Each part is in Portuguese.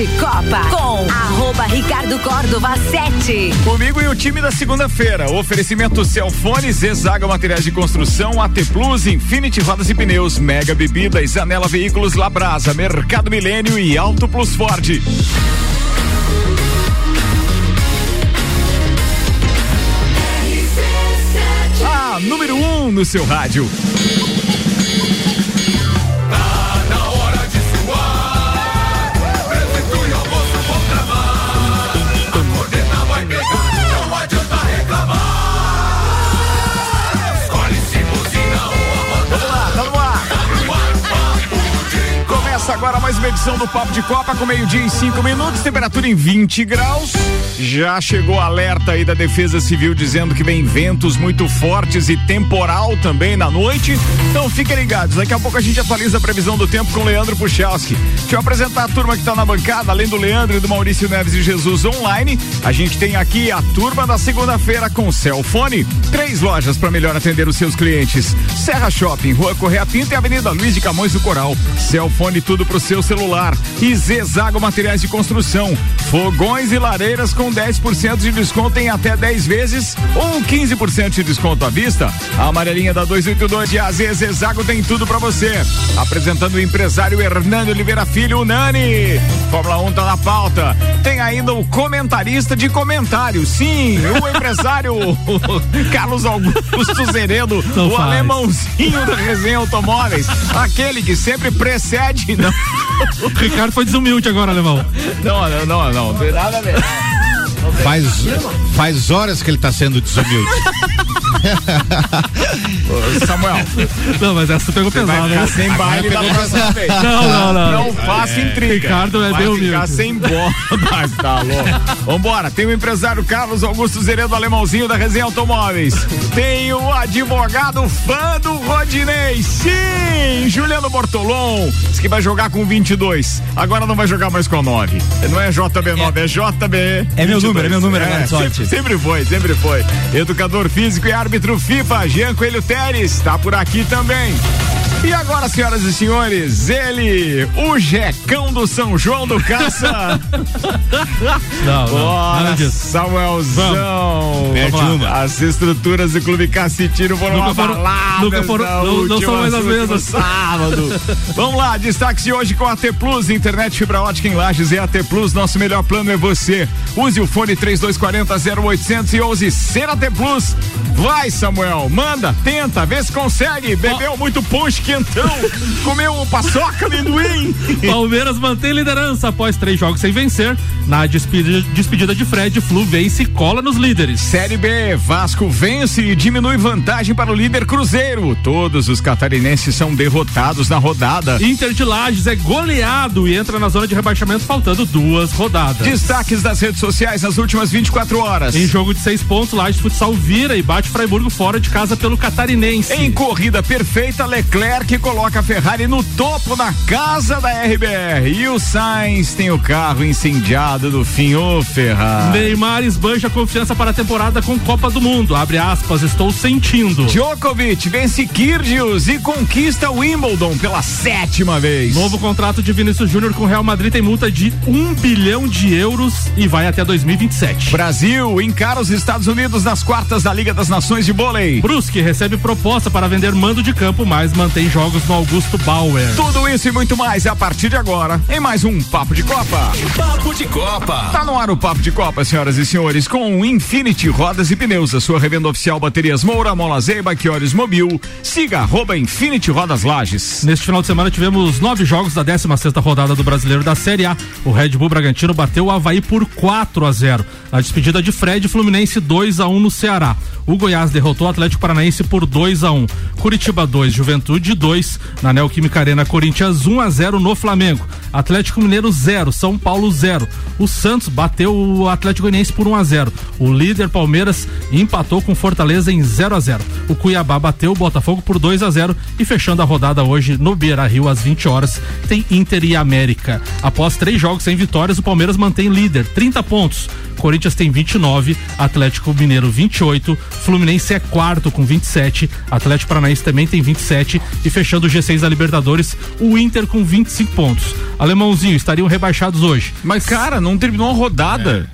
de Copa com arroba Ricardo Córdova 7. Comigo e o time da segunda-feira. Oferecimento Celfone, Zezaga Materiais de Construção, AT Plus, Infinity Rodas e Pneus, Mega Bebidas, Anela Veículos, Labrasa, Mercado Milênio e Auto Plus Ford. A número 1 um no seu rádio. Começa agora mais uma edição do Papo de Copa com meio-dia em cinco minutos, temperatura em 20 graus. Já chegou alerta aí da Defesa Civil dizendo que vem ventos muito fortes e temporal também na noite. Então fiquem ligados, daqui a pouco a gente atualiza a previsão do tempo com Leandro Puchalski. Deixa eu apresentar a turma que está na bancada, além do Leandro e do Maurício Neves e Jesus online. A gente tem aqui a turma da segunda-feira com Celfone. Três lojas para melhor atender os seus clientes: Serra Shopping, Rua Correia Pinta e Avenida Luiz de Camões do Coral. Celfone tudo pro seu celular. E Zezago Materiais de Construção. Fogões e lareiras com 10% de desconto em até 10 vezes ou 15% de desconto à vista. A amarelinha da 282 de AZ Zezago tem tudo para você. Apresentando o empresário Hernando Oliveira Filho, o Nani. Fórmula 1 tá na pauta. Tem ainda o comentarista de comentários. Sim, o empresário Carlos Augusto Zeredo, o faz. alemãozinho da resenha Automóveis. Aquele que sempre precede. Não, O Ricardo foi desumilde agora, alemão. não, não, não, não tem nada a ver. Faz, faz horas que ele tá sendo desumilde. Samuel, Não, mas essa tu pegou ficar né? sem baile da próxima vez. Não, não, não. Não faça intriga. Ricardo é Vai bem ficar sem bola. Mas tá louco. Vambora, tem o empresário Carlos Augusto Zeredo Alemãozinho da Resenha Automóveis. Tem o advogado fã do Rodinei. Sim, Juliano Bortolom. Diz que vai jogar com 22. Agora não vai jogar mais com a 9. Não é JB9, é, JB. É meu número, é meu número agora, sorte. Sempre, sempre foi, sempre foi. Educador físico e árbitro FIFA, Jean Coelho Teres, está por aqui também. E agora, senhoras e senhores, ele, o Jecão do São João do Caça. Não, não, Bora. Samuelzão. Vamos uma. As estruturas do Clube Cacitiro foram Nunca foram- nunca foram- não- não são mais as mesmas. sábado. Vamos lá, destaque de hoje com a AT Plus, internet fibra ótica em Lages e AT Plus, nosso melhor plano é você. Use o fone 3240 0800 e use ser AT Plus. Vai, Samuel, manda, tenta, vê se consegue. Bebeu muito ponche quentão, comeu paçoca, amendoim. Palmeiras mantém liderança após três jogos sem vencer. Na despedida, despedida de Fred, Flu vence e cola nos líderes. Série B, Vasco vence e diminui vantagem para o líder Cruzeiro. Todos os catarinenses são derrotados na rodada. Inter de Lages é goleado e entra na zona de rebaixamento faltando duas rodadas. Destaques das redes sociais nas últimas 24 horas. Em jogo de seis pontos, Lages Futsal vira e bate Freiburgo fora de casa pelo Catarinense. Em corrida perfeita, Leclerc coloca a Ferrari no topo na casa da RBR. E o Sainz tem o carro incendiado no fim, ô Ferrari. Neymar esbanja confiança para a temporada com Copa do Mundo. Abre aspas, estou sentindo. Djokovic vence Kyrgios e conquista Wimbledon pela sétima vez. Novo contrato de Vinícius Júnior com o Real Madrid tem multa de um bilhão de euros e vai até 2027. Brasil encara os Estados Unidos nas quartas da Liga das Nações de Vôlei. Brusque recebe proposta para vender mando de campo, mas mantém jogos no Augusto Bauer. Tudo isso e muito mais a partir de agora em mais um Papo de Copa. Papo de Copa. Tá no ar o Papo de Copa, senhoras e senhores, com o Infinity Rodas e Pneus, a sua revenda oficial Baterias Moura, Mola Zeiba, Quiores Mobil. Siga arroba Infinity Rodas Lages. Neste final de semana tivemos nove jogos da 16 sexta rodada do Brasileiro da Série A. O Red Bull Bragantino bateu o Havaí por 4 a 0. Na despedida de Fred, Fluminense 2 a 1 no Ceará. O Goiás derrotou o Atlético Paranaense por 2 a 1. Curitiba 2, Juventude 2. Na Neoquímica Arena, Corinthians 1 a 0 no Flamengo. Atlético Mineiro 0, São Paulo 0. O Santos bateu o Atlético Goianiense por 1 a 0. O líder Palmeiras empatou com Fortaleza em 0 a 0. O Cuiabá bateu o Botafogo por 2 a 0 e fechando a rodada hoje no Beira-Rio às 20 horas tem Inter e América. Após três jogos sem vitórias, o Palmeiras mantém líder, 30 pontos. Corinthians tem 29, Atlético Mineiro 28, Fluminense é quarto com 27, Atlético Paranaense também tem 27 e fechando o G6 da Libertadores, o Inter com 25 pontos. Alemãozinho, estariam rebaixados hoje. Mas, cara, não terminou a rodada.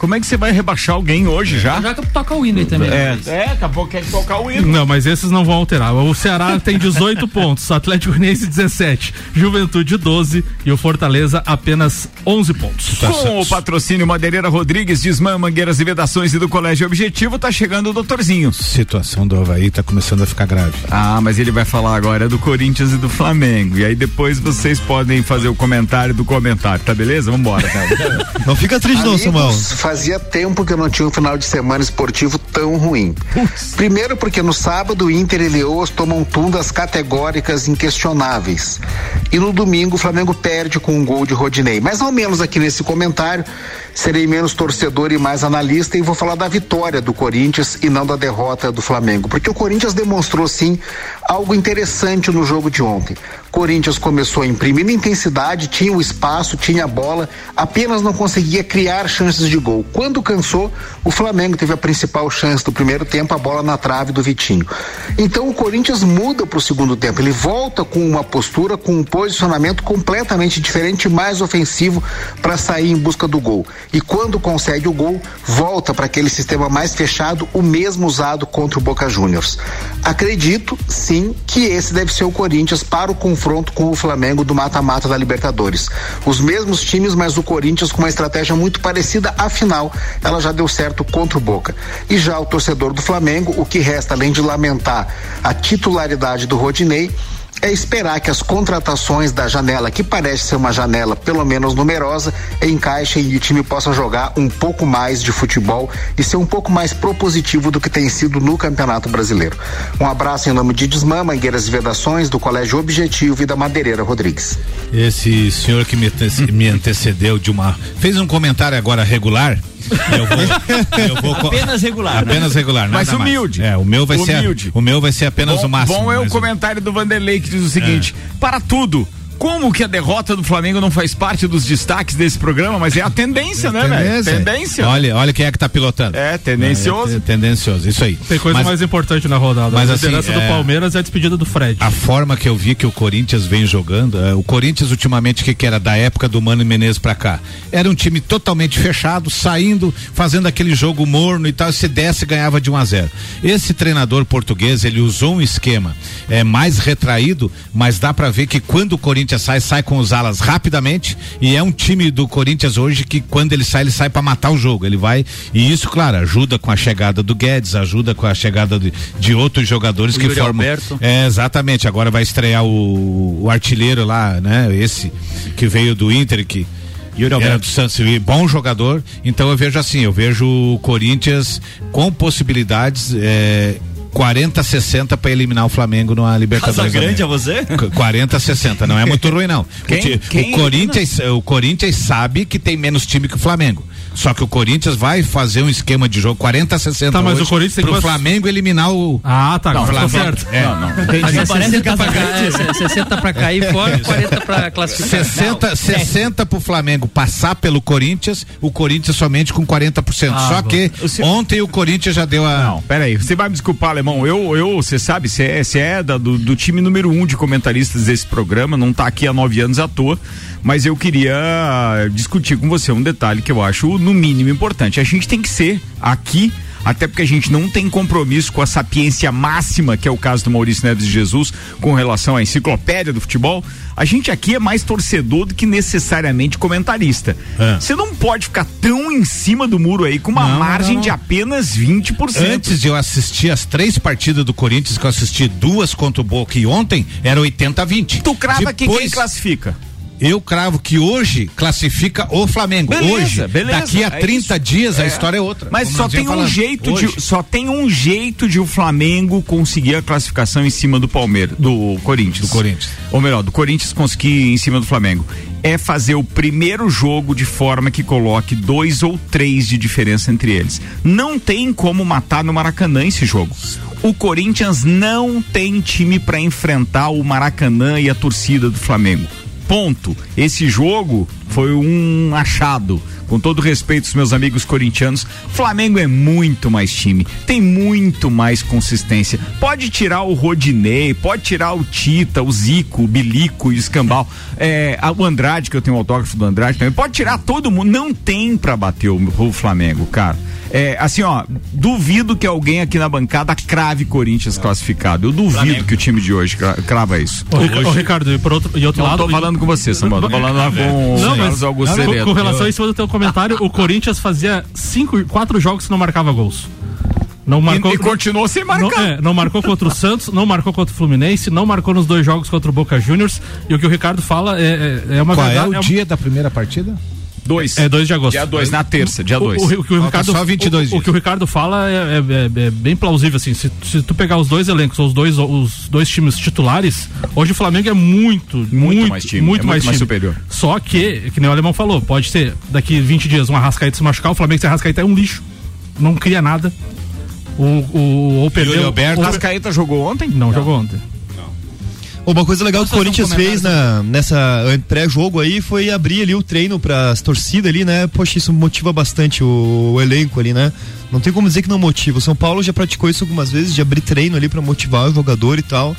Como é que você vai rebaixar alguém hoje já? Já que toca o hino aí também. É, é, daqui a pouco quer tocar o hino. Não, mas esses não vão alterar. O Ceará tem 18 pontos, Atlético Goianiense 17, Juventude 12 e o Fortaleza apenas 11 pontos. Com o patrocínio Madeireira Rodrigues, Desmã, Mangueiras e Vedações e do Colégio Objetivo, tá chegando o doutorzinho. Situação do Havaí tá começando a ficar grave. Ah, mas ele vai falar agora do Corinthians e do Flamengo. E aí depois vocês podem fazer o comentário do comentário, tá beleza? Vambora, cara. Não fica triste não, Samuel. Fazia tempo que eu não tinha um final de semana esportivo tão ruim. Primeiro porque no sábado o Inter e Leoas tomam tundas categóricas inquestionáveis. E no domingo o Flamengo perde com um gol de Rodinei. Mas ao menos aqui nesse comentário serei menos torcedor e mais analista e vou falar da vitória do Corinthians e não da derrota do Flamengo, porque o Corinthians demonstrou sim algo interessante no jogo de ontem. Corinthians começou imprimindo intensidade, tinha o espaço, tinha a bola, apenas não conseguia criar chances de gol. Quando cansou, o Flamengo teve a principal chance do primeiro tempo, a bola na trave do Vitinho. Então o Corinthians muda para o segundo tempo, ele volta com uma postura, com um posicionamento completamente diferente, mais ofensivo para sair em busca do gol. E quando consegue o gol, volta para aquele sistema mais fechado, o mesmo usado contra o Boca Juniors. Acredito, sim, que esse deve ser o Corinthians para o confronto com o Flamengo do mata-mata da Libertadores. Os mesmos times, mas o Corinthians com uma estratégia muito parecida, afinal, ela já deu certo contra o Boca. E já o torcedor do Flamengo, o que resta além de lamentar a titularidade do Rodinei, é esperar que as contratações da janela, que parece ser uma janela pelo menos numerosa, encaixem e o time possa jogar um pouco mais de futebol e ser um pouco mais propositivo do que tem sido no Campeonato Brasileiro. Um abraço em nome de Desmã, Mangueiras e Vedações, do Colégio Objetivo e da Madeireira Rodrigues. Esse senhor que me, me antecedeu de uma. fez um comentário agora regular. Eu vou, eu vou apenas regular. Apenas regular, Mas humilde. Mais. É, o meu vai humilde. ser o meu vai ser apenas bom, o máximo. Bom é o comentário do Vanderlei que diz o seguinte: é. para tudo, como que a derrota do Flamengo não faz parte dos destaques desse programa, mas é a tendência, é né, velho? Tendência. Olha, olha quem é que tá pilotando. É, tendencioso. É, é tendencioso, isso aí. Tem coisa mas, mais importante na rodada. Mas a assim, liderança assim, do Palmeiras é a despedida do Fred. A forma que eu vi que o Corinthians vem jogando, é, o Corinthians ultimamente que, que era da época do Mano Menezes pra cá, era um time totalmente fechado, saindo, fazendo aquele jogo morno e tal, se desse ganhava de 1 a 0. Esse treinador português, ele usou um esquema é mais retraído, mas dá para ver que quando o Corinthians sai, sai com os alas rapidamente e é um time do Corinthians hoje que quando ele sai, ele sai para matar o jogo. Ele vai e isso, claro, ajuda com a chegada do Guedes, ajuda com a chegada de, de outros jogadores o que Yuri formam. Alberto. É, exatamente. Agora vai estrear o, o artilheiro lá, né? Esse que veio do Inter que Yuri Alberto. Era do Santos, bom jogador. Então eu vejo assim, eu vejo o Corinthians com possibilidades. É, 40 60 para eliminar o Flamengo numa Libertadores. Casa grande a você? 40 60, não é muito ruim não. Quem, o, quem o Corinthians, o Corinthians sabe que tem menos time que o Flamengo. Só que o Corinthians vai fazer um esquema de jogo 40 60 tá, mas o Corinthians tem pro que... Flamengo eliminar o Ah, tá, não, Flamengo. certo. É. Não, não. Mas é 60 pra, é, 60 pra cair fora, 40 pra classificar. 60 60 pro Flamengo passar pelo Corinthians, o Corinthians somente com 40%. Ah, Só que você... ontem o Corinthians já deu a Não, peraí, você vai me desculpar, alemão. Eu eu, você sabe, você é, você é da, do, do time número um de comentaristas desse programa, não tá aqui há nove anos à toa mas eu queria discutir com você um detalhe que eu acho no mínimo importante. A gente tem que ser aqui até porque a gente não tem compromisso com a sapiência máxima, que é o caso do Maurício Neves de Jesus, com relação à enciclopédia do futebol. A gente aqui é mais torcedor do que necessariamente comentarista. É. Você é. não pode ficar tão em cima do muro aí com uma não, margem não. de apenas 20%. Antes de eu assistir as três partidas do Corinthians, que eu assisti duas contra o Boca e ontem, era 80 a 20. Tu crava Depois... que quem classifica? Eu cravo que hoje classifica o Flamengo. Beleza, hoje, beleza, daqui a 30 é dias é. a história é outra. Mas só tem um jeito hoje. de só tem um jeito de o Flamengo conseguir a classificação em cima do Palmeiras, do Corinthians. Do Corinthians. Ou melhor, do Corinthians conseguir em cima do Flamengo. É fazer o primeiro jogo de forma que coloque dois ou três de diferença entre eles. Não tem como matar no Maracanã esse jogo. O Corinthians não tem time para enfrentar o Maracanã e a torcida do Flamengo ponto. Esse jogo Foi um achado. Com todo respeito aos meus amigos corintianos, Flamengo é muito mais time, tem muito mais consistência. Pode tirar o Rodinei, pode tirar o Tita, o Zico, o Bilico e o Escambau, é, o Andrade, que eu tenho o autógrafo do Andrade também, pode tirar todo mundo. Não tem pra bater o, o Flamengo, cara. É, assim, ó, duvido que alguém aqui na bancada crave Corinthians classificado. Eu duvido que o time de hoje cra- crava isso. Ô, Rica- ô, Ricardo, e por outro, e outro Não lado. tô falando com você, Samuel, tô falando lá com o Não, mas Augusto com, Ceredo. com relação a isso do teu comentário, o Corinthians fazia cinco, quatro jogos que não marcava gols. Não marcou. e continuou sem não, marcar. é, não marcou contra o Santos, não marcou contra o Fluminense, não marcou nos dois jogos contra o Boca Juniors. E o que o Ricardo fala é, é, é uma Qual é verdade. o é, dia da primeira partida? Dois. é 2 de agosto. Dia 2, na terça, dia O, 2. o, o que o Falta Ricardo, só 22 o, o que o Ricardo fala é, é- é- é bem plausível assim. Se, se tu pegar os dois elencos, os dois, os dois times titulares, hoje o Flamengo é muito, muito, mais time, muito é mais, muito mais time. superior. Só que, que nem o alemão falou, pode ser daqui 20 dias um Arrascaeta se machucar, o Flamengo sem Arrascaeta é um lixo, não cria nada. O, o, ou perdeu. Alberto. ou- Rascaeta jogou ontem? não, jogou ontem. Uma coisa legal que o Corinthians fez na, nessa eh, pré-jogo aí foi abrir ali o treino para as torcidas ali, né? Poxa, isso motiva bastante o, o elenco ali, né? Não tem como dizer que não motiva. O São Paulo já praticou isso algumas vezes, de abrir treino ali para motivar o jogador e tal.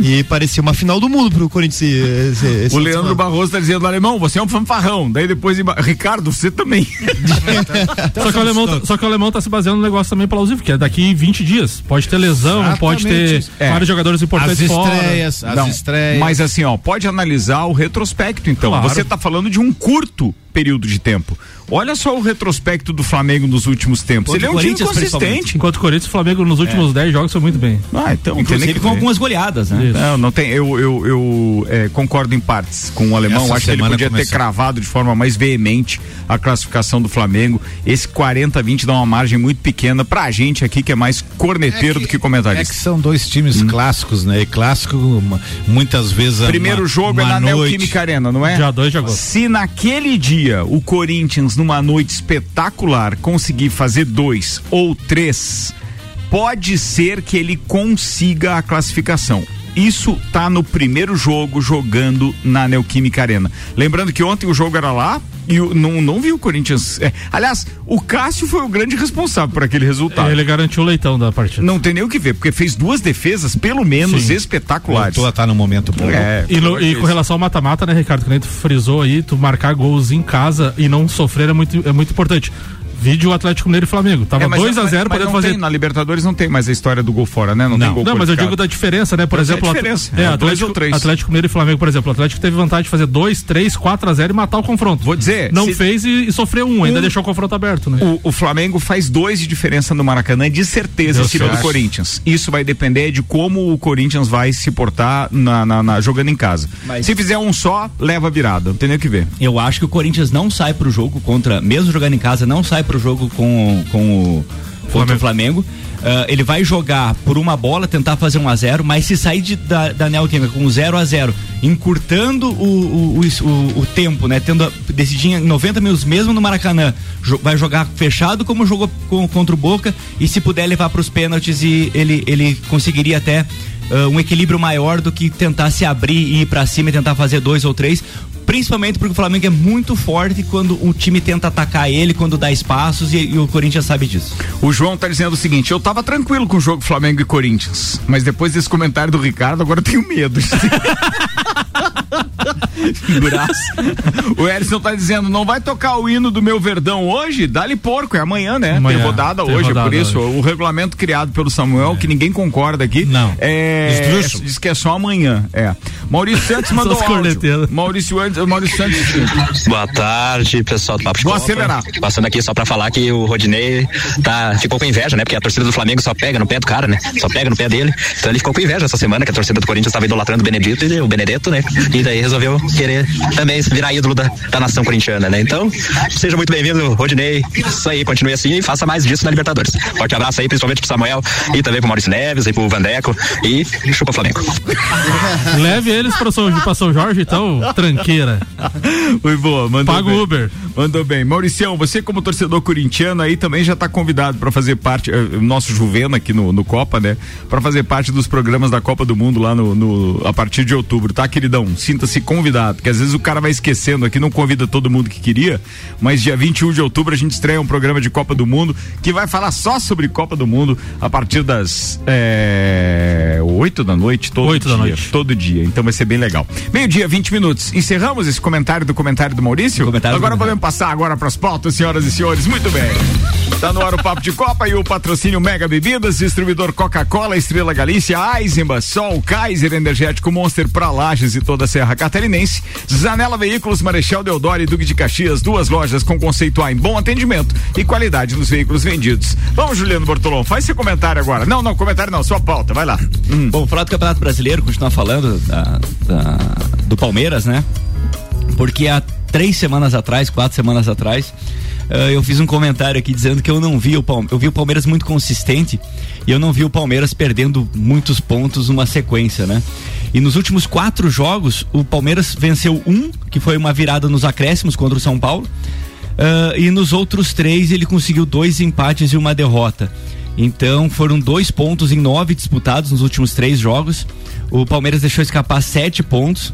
E parecia uma final do mundo pro Corinthians. esse- esse- O Leandro Barroso tá dizendo, alemão, você é um fanfarrão. Daí depois, Ricardo, você também. Só que, o alemão, tá- só que o alemão tá se baseando num negócio também plausível, que é daqui 20 dias. Pode ter lesão, pode ter Exatamente. É. vários jogadores As importantes fora. estreias, as Não, estreias. Mas assim, ó, pode analisar o retrospecto, então. Claro. Você tá falando de um curto período de tempo. Olha só o retrospecto do Flamengo nos últimos tempos. Contra Ele é um time consistente. Enquanto o Corinthians e o Flamengo nos últimos 10 jogos foi muito bem. Ah, então, Inclusive que com algumas goleadas, né? Isso. Não, não tem. Eu, eu, eu é, concordo em partes com o alemão. Essa Acho que ele podia ter começou. cravado de forma mais veemente a classificação do Flamengo. Esse 40-20 dá uma margem muito pequena pra gente aqui, que é mais corneteiro do que É comentarista. que são dois times clássicos, né? E clássico, uma- muitas vezes. é Primeiro uma- jogo é uma na noite. Neoquímica Arena, não é? Dia 2 de agosto. Se naquele dia o Corinthians, numa noite espetacular, conseguir fazer dois ou três, pode ser que ele consiga a classificação. Isso tá no primeiro jogo jogando na Neoquímica Arena. Lembrando que ontem o jogo era lá e o- não, não vi o Corinthians. é, aliás, o Cássio foi o grande responsável por aquele resultado. Ele garantiu o leitão da partida. Não tem nem o que ver, porque fez duas defesas, pelo menos, Sim. espetaculares. A estar no momento bom. É, E, no- e com relação ao mata-mata, né, Ricardo? Que nem tu frisou aí, tu marcar gols em casa e não sofrer é muito, é muito importante. Vídeo Atlético Mineiro e Flamengo. Tava É, mas- 2 a mas- 0 mas podendo não fazer. tem, na Libertadores não tem mais a história do gol fora, né? Não, tem gol Não, mas eu digo da diferença, né? Por Essa é a exemplo, o At- diferença, é, é, dois Atlético, ou três. Atlético Mineiro e Flamengo, por exemplo. O Atlético teve vantagem de fazer 2, 3, 4 a 0 e matar o confronto. Vou dizer, Não se- fez e, e sofreu um, ainda Um- deixou o confronto aberto, né? O, o Flamengo faz dois de diferença no Maracanã, de certeza, em cima do. Corinthians. Isso vai depender de como o Corinthians vai se portar na, na- na- jogando em casa. Mas- Se fizer um só, leva a virada. Não tem nem o que ver. Eu acho que o Corinthians não sai pro jogo contra, mesmo jogando em casa, não sai pro jogo com, com o contra o Flamengo. Ah, ele vai jogar por uma bola, tentar fazer um a 0 mas se sair de, da, da Neoquímica com 0 a 0 encurtando o, o, o, o- o tempo, né? Tendo a- decidindo em 90 minutos, mesmo no Maracanã, jo- vai jogar fechado como jogou com- contra o Boca e se puder levar para os pênaltis e ele, ele conseguiria até ah, um equilíbrio maior do que tentar se abrir e ir para cima e tentar fazer dois ou três. Principalmente porque o Flamengo é muito forte quando o time tenta atacar ele, quando dá espaços e, e o Corinthians sabe disso. O João tá dizendo o seguinte: eu tava tranquilo com o jogo Flamengo e Corinthians, mas depois desse comentário do Ricardo, agora eu tenho medo. O Erison tá dizendo: não vai tocar o hino do meu Verdão hoje? Dá-lhe porco, é amanhã, né? Amanhã, tem rodada tem hoje, é rodada por isso. hoje. O regulamento criado pelo Samuel, que ninguém concorda aqui. Não. É, diz que é só amanhã. É. Maurício Santos mandou áudio. Maurício, Andes- Maurício Santos. Boa tarde, pessoal do Papo de Vou Copa. acelerar. Passando aqui só pra falar que o Rodinei tá, ficou com inveja, né? Porque a torcida do Flamengo só pega no pé do cara, né? Só pega no pé dele. Então ele ficou com inveja essa semana, que a torcida do Corinthians tava idolatrando o Benedito e o Benedetto, né? E daí resolveu querer também virar ídolo da, da nação corintiana, né? Então, seja muito bem-vindo, Rodinei. Isso aí, continue assim e faça mais disso na Libertadores. Forte abraço aí, principalmente pro Samuel e também pro Maurício Neves e pro Vandeco. E chupa Flamengo. Leve eles para São, pra São Jorge, então, tranqueira. Foi boa, mandou Paga bem. Uber. Mandou bem. Mauricião, você como torcedor corintiano aí também já está convidado para fazer parte, eh, o nosso Juvena aqui no, no Copa, né? Para fazer parte dos programas da Copa do Mundo lá no, no a partir de outubro, tá, queridão? Sinta-se convidado, porque às vezes o cara vai esquecendo aqui, não convida todo mundo que queria, mas dia 21 de outubro a gente estreia um programa de Copa do Mundo que vai falar só sobre Copa do Mundo a partir das é, 8 da noite, todo 8 dia. da noite. Todo dia. Então vai ser bem legal. Meio-dia, 20 minutos. Encerramos esse comentário do comentário do Maurício? Comentário do agora comentário. podemos passar agora para as pautas, senhoras e senhores. Muito bem. Tá no ar o Papo de Copa e o patrocínio Mega Bebidas, distribuidor Coca-Cola, Estrela Galícia, Eisenbach, Sol, Kaiser Energético Monster pra Lages e toda a Serra Catarinense. Zanela Veículos, Marechal Deodoro e Duque de Caxias, duas lojas com conceito A em bom atendimento e qualidade nos veículos vendidos. Vamos, Juliano Bortolom, faz seu comentário agora. Não, não, comentário não, sua pauta, vai lá. Hum. Bom, falar do Campeonato Brasileiro, continuar falando da- da- do Palmeiras, né? Porque há três semanas atrás, quatro semanas atrás, eh, eu fiz um comentário aqui dizendo que eu não vi o Palmeiras, eu vi o Palmeiras muito consistente e eu não vi o Palmeiras perdendo muitos pontos numa sequência, né? E nos últimos quatro jogos, o Palmeiras venceu um, que foi uma virada nos acréscimos contra o São Paulo. Ah, e nos outros três ele conseguiu dois empates e uma derrota. Então foram dois pontos em nove disputados nos últimos três jogos. O Palmeiras deixou escapar sete pontos,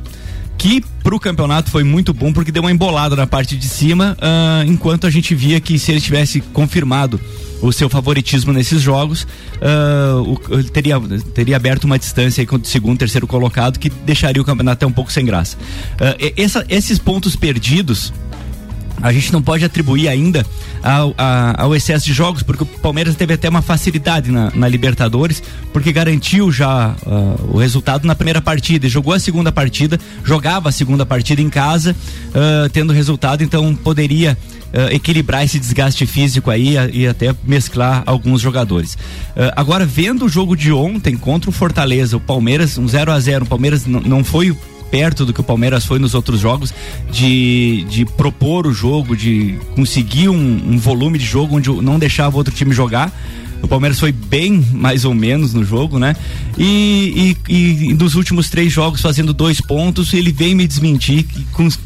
que pro campeonato foi muito bom porque deu uma embolada na parte de cima, ah, enquanto a gente via que se ele tivesse confirmado o seu favoritismo nesses jogos, ah, o- teria, teria aberto uma distância aí com o segundo, terceiro colocado que deixaria o campeonato até um pouco sem graça. E- essa- esses pontos perdidos a gente não pode atribuir ainda ao, a- ao excesso de jogos, porque o Palmeiras teve até uma facilidade na, na Libertadores, porque garantiu já ah, o resultado na primeira partida, jogou a segunda partida, jogava a segunda partida em casa, ah, tendo resultado, então poderia ah, equilibrar esse desgaste físico aí a- e até mesclar alguns jogadores. Ah, agora, vendo o jogo de ontem contra o Fortaleza, o Palmeiras, um 0 a 0 o Palmeiras não foi perto do que o Palmeiras foi nos outros jogos, de, de propor o jogo, de conseguir um, um volume de jogo onde não deixava outro time jogar. O Palmeiras foi bem mais ou menos no jogo, né? E, e, e nos últimos três jogos fazendo dois pontos, ele veio me desmentir que com os-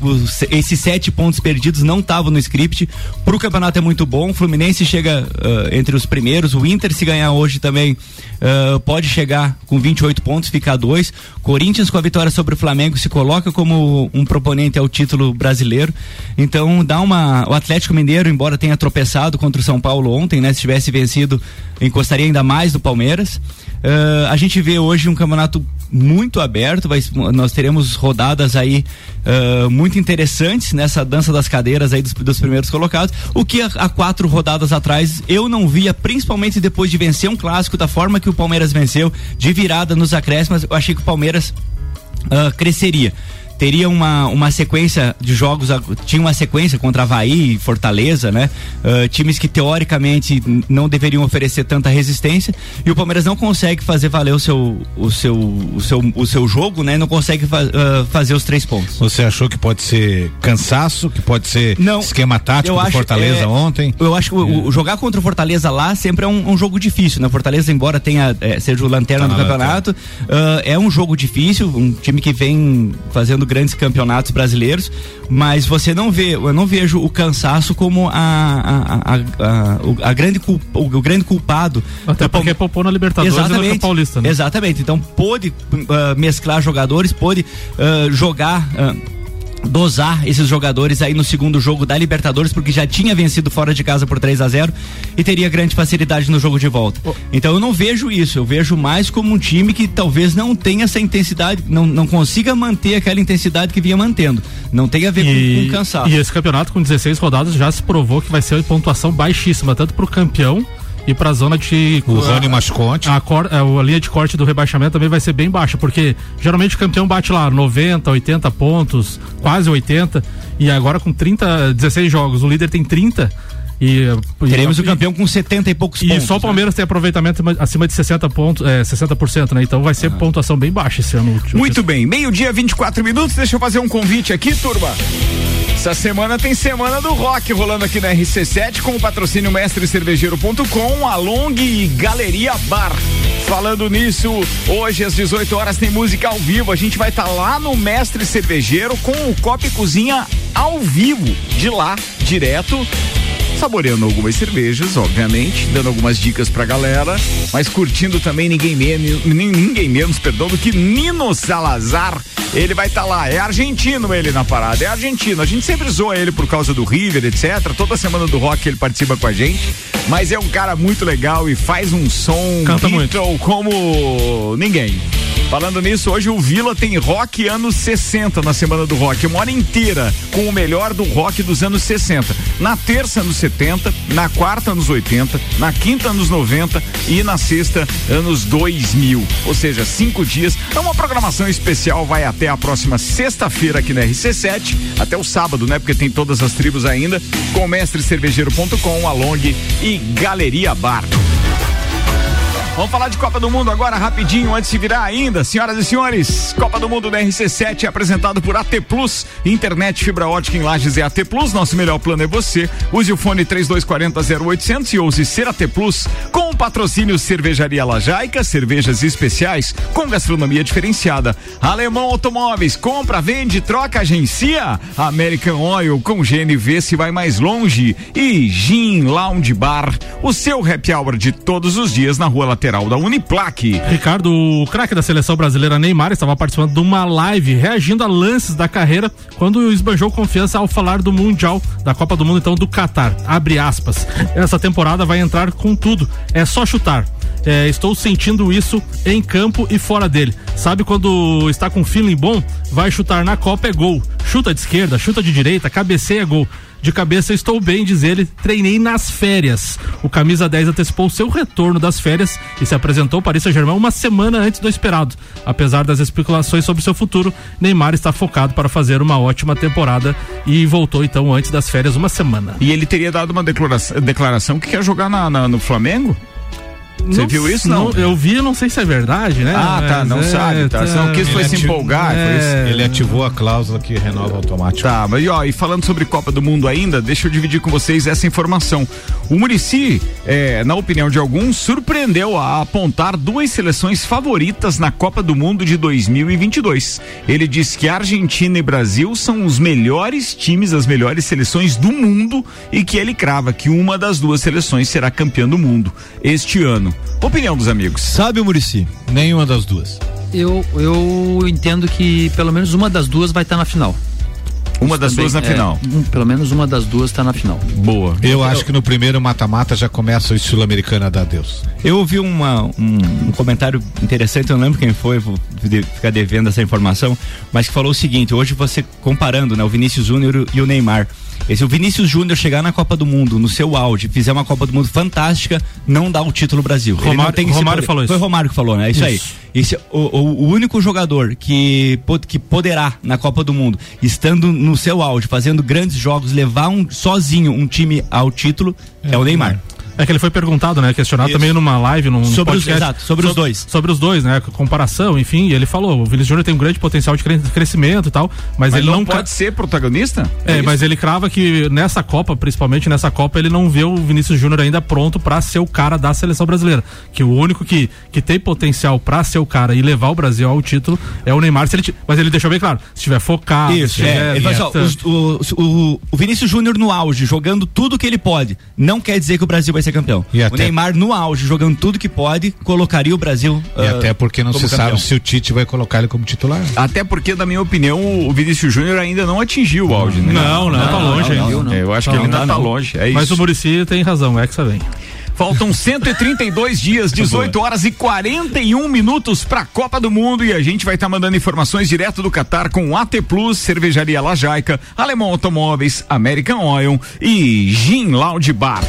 esses sete pontos perdidos não estavam no script. Pro campeonato é muito bom. O Fluminense chega ah, entre os primeiros. O Inter, se ganhar hoje também, ah, pode chegar com 28 pontos, ficar dois. Corinthians, com a vitória sobre o Flamengo, se coloca como um proponente ao título brasileiro. Então, dá uma. O Atlético Mineiro, embora tenha tropeçado contra o São Paulo ontem, né? Se tivesse vencido, encostaria ainda mais do Palmeiras. Ah, a gente vê hoje um campeonato muito aberto, vai- nós teremos rodadas aí ah, muito interessantes nessa dança das cadeiras aí dos, dos primeiros colocados, o que há, quatro rodadas atrás eu não via, principalmente depois de vencer um clássico da forma que o Palmeiras venceu, de virada nos acréscimos, eu achei que o Palmeiras ah, cresceria. Teria uma, uma sequência de jogos, ah, tinha uma sequência contra Havaí e Fortaleza, né? Ah, times que teoricamente não deveriam oferecer tanta resistência e o Palmeiras não consegue fazer valer o seu, o seu, o seu, o seu jogo, né? Não consegue fa- ah, fazer os três pontos. Você achou que pode ser cansaço, que pode ser Não. esquema tático do acho, Fortaleza é, ontem? Eu acho que o, o jogar contra o Fortaleza lá sempre é um, um jogo difícil, né? Fortaleza, embora tenha é, seja o lanterna Tá do na campeonato, ah, é um jogo difícil, um time que vem fazendo grandes campeonatos brasileiros, mas você não vê, eu não vejo o cansaço como a, a, a, a- grande o, grande culpado. Até porque poupou na Libertadores e Exatamente. Paulista, né? Exatamente. Então pôde ah, mesclar jogadores, pôde ah, jogar. Dosar esses jogadores aí no segundo jogo da Libertadores, porque já tinha vencido fora de casa por 3 a 0 e teria grande facilidade no jogo de volta. Então eu não vejo isso, eu vejo mais como um time que talvez não tenha essa intensidade, não, não consiga manter aquela intensidade que vinha mantendo. Não tem a ver com, com cansaço. e esse campeonato com 16 rodadas já se provou que vai ser pontuação baixíssima, tanto pro campeão e pra zona de. O Rani Masconte. A, a, a linha de corte do rebaixamento também vai ser bem baixa, porque geralmente o campeão bate lá 90, 80 pontos, quase 80, e agora com 30, 16 jogos, o líder tem 30. E, Teremos e, o campeão com 70 e poucos e pontos. só o Palmeiras tem aproveitamento acima de 60 pontos, é, 60%, né? Então vai ser pontuação bem baixa esse ano. Muito bem, meio-dia, 24 minutos. Deixa eu fazer um convite aqui, turma. Essa semana tem Semana do Rock rolando aqui na RC7 com o patrocínio mestrecervejeiro.com, Along e Galeria Bar. Falando nisso, hoje às 18 horas tem música ao vivo. A gente vai estar lá no Mestre Cervejeiro com o Copa e Cozinha ao vivo, de lá, direto saboreando algumas cervejas, obviamente, dando algumas dicas pra galera, mas curtindo também ninguém menos, ninguém menos, perdão, do que Nino Salazar. Ele vai estar tá lá, é argentino ele na parada, é argentino. A gente sempre zoa ele por causa do River, etc. Toda semana do rock ele participa com a gente, mas é um cara muito legal e faz um som Canta muito. como ninguém. Falando nisso, hoje o Vila tem rock anos 60 na semana do rock, uma hora inteira com o melhor do rock dos anos 60. Na terça, anos 70, na quarta, anos 80, na quinta, anos 90 e na sexta, anos 2000. Ou seja, cinco dias. É uma programação especial, vai até a próxima sexta-feira aqui na RC7, até o sábado, né? Porque tem todas as tribos ainda, com mestrecervejeiro.com, Along e Galeria Bar. Vamos falar de Copa do Mundo agora rapidinho, antes de virar ainda. Senhoras e senhores, Copa do Mundo da RC7 é apresentado por AT Plus. Internet fibra ótica em Lages é AT Plus. Nosso melhor plano é você. Use o fone 3240 0800 e ouse ser AT Plus. Com o patrocínio Cervejaria Lajaica, cervejas especiais com gastronomia diferenciada. Alemão Automóveis, compra, vende, troca, agencia. American Oil com GNV se vai mais longe. E Gin Lounge Bar, o seu happy hour de todos os dias na rua lateral da Uniplaque. Ricardo, o craque da seleção brasileira Neymar estava participando de uma live reagindo a lances da carreira quando esbanjou confiança ao falar do Mundial, da Copa do Mundo então do Catar. Abre aspas. Essa temporada vai entrar com tudo. É só chutar. É, estou sentindo isso em campo e fora dele. Sabe quando está com feeling bom? Vai chutar na Copa é gol. Chuta de esquerda, chuta de direita, cabeceia é gol. De cabeça estou bem, diz ele, treinei nas férias. O camisa 10 antecipou seu retorno das férias e se apresentou para Paris Saint-Germain uma semana antes do esperado. Apesar das especulações sobre seu futuro, Neymar está focado para fazer uma ótima temporada e voltou então antes das férias uma semana. E ele teria dado uma declaração, declaração que quer jogar na, na, no Flamengo? Você viu isso? Não? não? Eu vi, não sei se é verdade, né? Ah, tá, não é, sabe. Tá. Você não quis foi se empolgar. É, ele ativou a cláusula que renova automático. Tá, mas e, ó, e falando sobre Copa do Mundo ainda, deixa eu dividir com vocês essa informação. O Murici, é, na opinião de alguns, surpreendeu a apontar duas seleções favoritas na Copa do Mundo de 2022. Ele diz que Argentina e Brasil são os melhores times, as melhores seleções do mundo e que ele crava que uma das duas seleções será campeã do mundo este ano. Opinião dos amigos. Sabe o Murici? Nenhuma das duas. Eu, eu entendo que pelo menos uma das duas vai estar tá na final. Uma das Também, duas na é, final. um, pelo menos uma das duas está na final. Boa. Eu, acho que no primeiro mata-mata já começa o sul-americano a dar Deus. Eu ouvi uma, um, um comentário interessante, eu não lembro quem foi, vou de- ficar devendo essa informação, mas que falou o seguinte: hoje você comparando né, o Vinícius Júnior e o Neymar. E se o Vinícius Júnior chegar na Copa do Mundo, no seu auge, fizer uma Copa do Mundo fantástica, não dá o título Brasil. Romário- Romário poder. falou isso. Foi o Romário que falou, né? É isso, aí. Isso. Esse, o, o- o único jogador que, que poderá, na Copa do Mundo, estando no seu auge, fazendo grandes jogos, levar um, sozinho um time ao título, é, o Neymar. É que ele foi perguntado, né? Questionado Isso. também numa live, num Sobre os- podcast. exato, sobre os dois. Sobre os dois, né? Comparação, enfim, e ele falou, o Vinícius Júnior tem um grande potencial de cre- crescimento e tal, mas, Mas ele não, não, pode ser protagonista? É, mas ele crava que nessa Copa, principalmente nessa Copa, ele não vê o Vinícius Júnior ainda pronto pra ser o cara da seleção brasileira. Que o único que, que tem potencial pra ser o cara e levar o Brasil ao título é o Neymar. Ele, mas ele deixou bem claro, se estiver focado. Isso, se é. tiver Ele assim, ó, os- o, o, o Vinícius Júnior no auge, jogando tudo que ele pode, não quer dizer que o Brasil vai ser campeão. E o até- Neymar no auge, jogando tudo que pode, colocaria o Brasil. E ah, até porque não se campeão. sabe se o Tite vai colocar ele como titular. Até porque, na minha opinião, o Vinícius Júnior ainda não atingiu o auge, né? Não, não, tá longe não, ainda. não, É, eu acho Não, que ele ainda não, tá não. longe. É Mas isso. o Murici tem razão, o Hexa vem. Faltam 132 dias, 18 horas e 41 minutos para a Copa do Mundo e a gente vai estar mandando informações direto do Catar com AT Plus, Cervejaria Lajaica, Alemão Automóveis, American Oil e Gin Lounge Bar.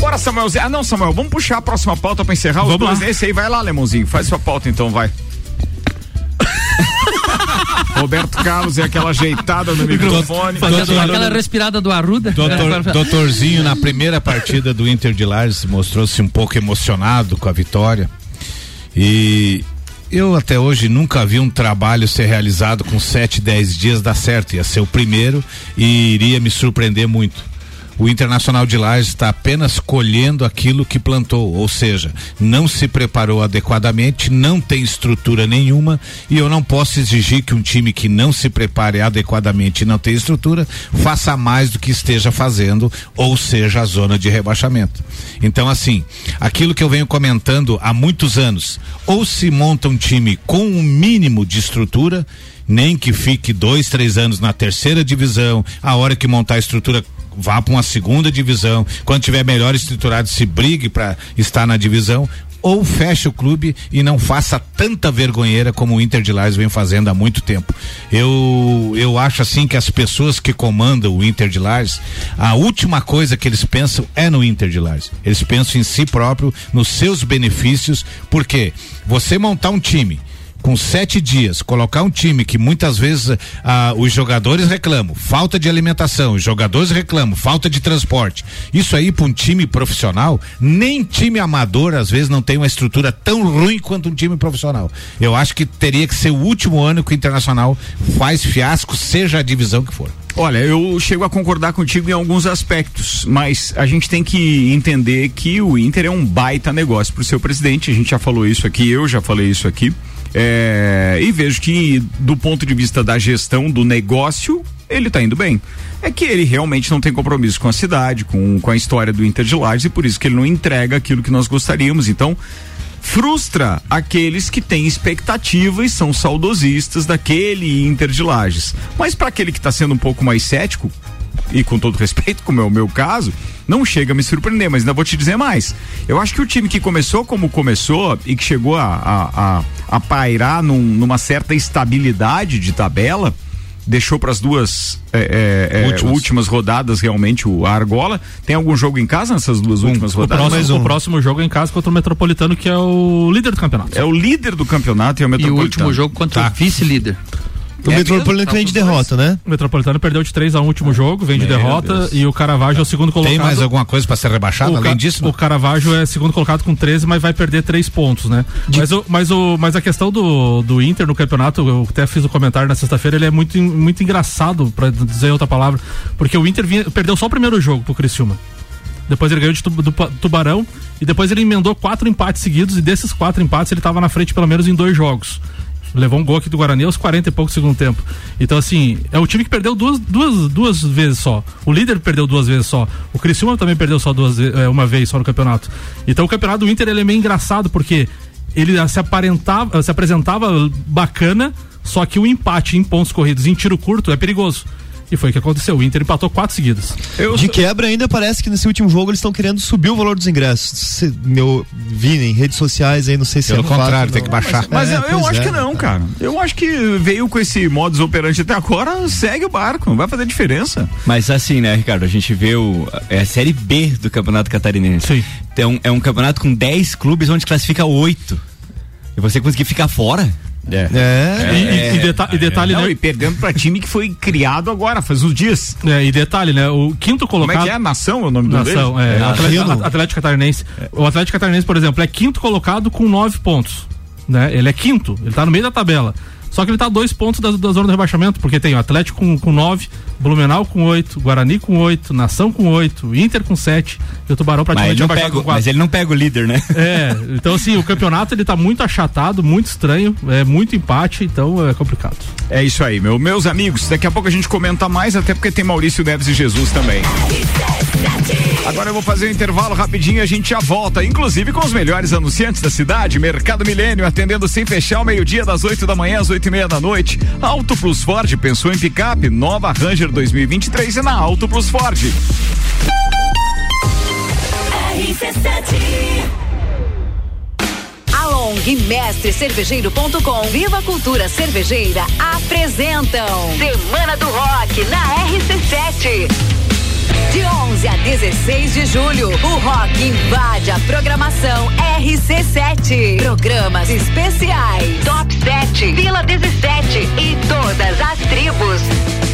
Bora, Samuel. Ah, não, Samuel, vamos puxar a próxima pauta para encerrar os Vamos dois. lá. Esse aí vai lá, Alemãozinho. Faz sua pauta então, vai. Roberto Carlos é aquela ajeitada no microfone. Fazendo aquela respirada do Arruda. Doutor, doutorzinho, na primeira partida do Inter de Lages, mostrou-se um pouco emocionado com a vitória. E eu até hoje nunca vi um trabalho ser realizado com 7, 10 dias dar certo. Ia ser o primeiro e iria me surpreender muito o Internacional de Lages está apenas colhendo aquilo que plantou, ou seja, não se preparou adequadamente, não tem estrutura nenhuma e eu não posso exigir que um time que não se prepare adequadamente e não tem estrutura faça mais do que esteja fazendo, ou seja, a zona de rebaixamento. Então, assim, aquilo que eu venho comentando há muitos anos, ou se monta um time com um mínimo de estrutura, nem que fique dois, três anos na terceira divisão, a hora que montar a estrutura vá para uma segunda divisão, quando tiver melhor estruturado se brigue para estar na divisão, ou feche o clube e não faça tanta vergonheira como o Inter de Lages vem fazendo há muito tempo. Eu eu acho assim que as pessoas que comandam o Inter de Lages, a última coisa que eles pensam é no Inter de Lages. Eles pensam em si próprio, nos seus benefícios, porque você montar um time com sete dias, colocar um time que muitas vezes ah, os jogadores reclamam, falta de alimentação, os jogadores reclamam, falta de transporte. Isso aí para um time profissional, nem time amador às vezes não tem uma estrutura tão ruim quanto um time profissional. Eu acho que teria que ser o último ano que o Internacional faz fiasco, seja a divisão que for. Olha, eu chego a concordar contigo em alguns aspectos, mas a gente tem que entender que o Inter é um baita negócio para o seu presidente. A gente já falou isso aqui, eu já falei isso aqui. É, e vejo que, do ponto de vista da gestão do negócio, ele está indo bem. É que ele realmente não tem compromisso com a cidade, com, com a história do Inter de Lages, e por isso que ele não entrega aquilo que nós gostaríamos. Então, frustra aqueles que têm expectativa e são saudosistas daquele Inter de Lages. Mas para aquele que está sendo um pouco mais cético, e com todo respeito, como é o meu caso, não chega a me surpreender, mas ainda vou te dizer mais. Eu acho que o time que começou como começou e que chegou a, a, a, a pairar num, numa certa estabilidade de tabela, deixou para as duas é, é, é, últimas. últimas. rodadas realmente o a Argola. Tem algum jogo em casa nessas duas um, últimas rodadas? O próximo, um. o próximo jogo é em casa contra o Metropolitano, que é o líder do campeonato. É o líder do campeonato e é o Metropolitano. E o último jogo contra tá. o vice-líder. O é Metropolitano que vem de derrota, né? O Metropolitano perdeu de 3 a 1 último jogo, vem de Meu derrota Deus. e o Caravaggio é o segundo colocado. Tem mais alguma coisa para ser rebaixado o além disso? O Caravaggio é segundo colocado com 13, mas vai perder 3 pontos, né? De... Mas, o, mas, o, mas a questão do, do Inter no campeonato, eu até fiz o um comentário na sexta-feira, ele é muito, muito engraçado, para dizer outra palavra, porque o Inter vinha, perdeu só o primeiro jogo pro Criciúma. Depois ele ganhou de Tubarão e depois ele emendou quatro empates seguidos e desses quatro empates ele estava na frente pelo menos em dois jogos. Levou um gol aqui do Guarani aos 40 e pouco segundo tempo. Então, assim, é o time que perdeu duas, duas, duas vezes só. O líder perdeu duas vezes só. O Criciúma também perdeu só duas, é, uma vez só no campeonato. Então, o campeonato do Inter ele é meio engraçado porque ele se aparentava, se apresentava bacana, só que o empate em pontos corridos em tiro curto é perigoso. E foi o que aconteceu. O Inter empatou quatro seguidas. Eu... De quebra, ainda parece que nesse último jogo eles estão querendo subir o valor dos ingressos. Se, meu, vi em redes sociais aí, não sei se Pelo é contrário, tem que baixar. Mas, mas é, eu, eu acho é. que não, cara. Eu acho que veio com esse modus operandi até agora, segue o barco, não vai fazer diferença. Mas assim, né, Ricardo, a gente vê o, é a série B do Campeonato Catarinense. Sim. Então, é um campeonato com 10 clubes onde classifica oito. E você conseguir ficar fora? É. é. E, e, e, deta e detalhe, não, né? E perdendo pra time que foi criado agora, faz uns dias. É, e detalhe, né? O quinto colocado. Como é que é? Nação é o nome do Nação, é. é Atlético, Atlético Catarinense. O Atlético Catarinense, por exemplo, é quinto colocado com nove pontos. Né? Ele é quinto, ele tá no meio da tabela. Só que ele tá a dois pontos da, da zona do rebaixamento, porque tem o Atlético com, com nove, Blumenau com oito, Guarani com oito, Nação com oito, Inter com sete e o Tubarão praticamente mas ele, não pega, mas ele não pega o líder, né? É, então assim, o campeonato ele tá muito achatado, muito estranho, é muito empate, então é complicado. É isso aí, meu, meus amigos, daqui a pouco a gente comenta mais, até porque tem Maurício Neves e Jesus também. Agora eu vou fazer um intervalo rapidinho e a gente já volta, inclusive com os melhores anunciantes da cidade, Mercado Milênio, atendendo sem fechar ao meio-dia, das 8 da manhã às 8 e meia da noite. Auto Plus Ford pensou em picape, nova Ranger 2023 é na Auto Plus Ford. A Long e Mestre Cervejeiro.com Viva Cultura Cervejeira apresentam Semana do Rock na RC7. De 11 a 16 16 de julho, o rock invade a programação RC7. Programas especiais, Top 7, Vila 17 e todas as tribos.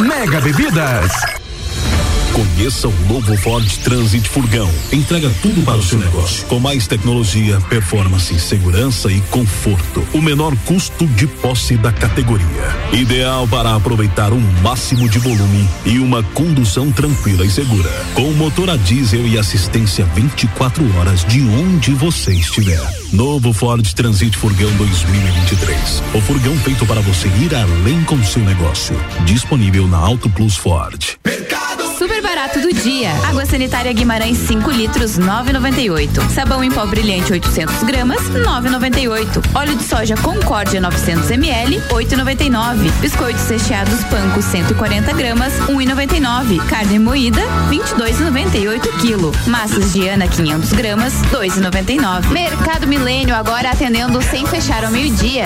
Mega Bebidas. Conheça o novo Ford Transit Furgão. Entrega tudo para o seu negócio. Com mais tecnologia, performance, segurança e conforto. O menor custo de posse da categoria. Ideal para aproveitar o máximo de volume e uma condução tranquila e segura. Com motor a diesel e assistência 24 horas de onde você estiver. Novo Ford Transit Furgão 2023. O furgão feito para você ir além com seu negócio. Disponível na Auto Plus Ford. Super barato do dia. Água sanitária Guimarães 5 litros 9,98. Sabão em pó brilhante 800 gramas 9,98. Óleo de soja Concórdia 900 ml 8,99. Biscoitos recheados Panko 140 gramas 1,99. Carne moída 22,98 quilo. Massas Diana 500 gramas 2,99. Mercado Milênio agora atendendo sem fechar ao meio-dia.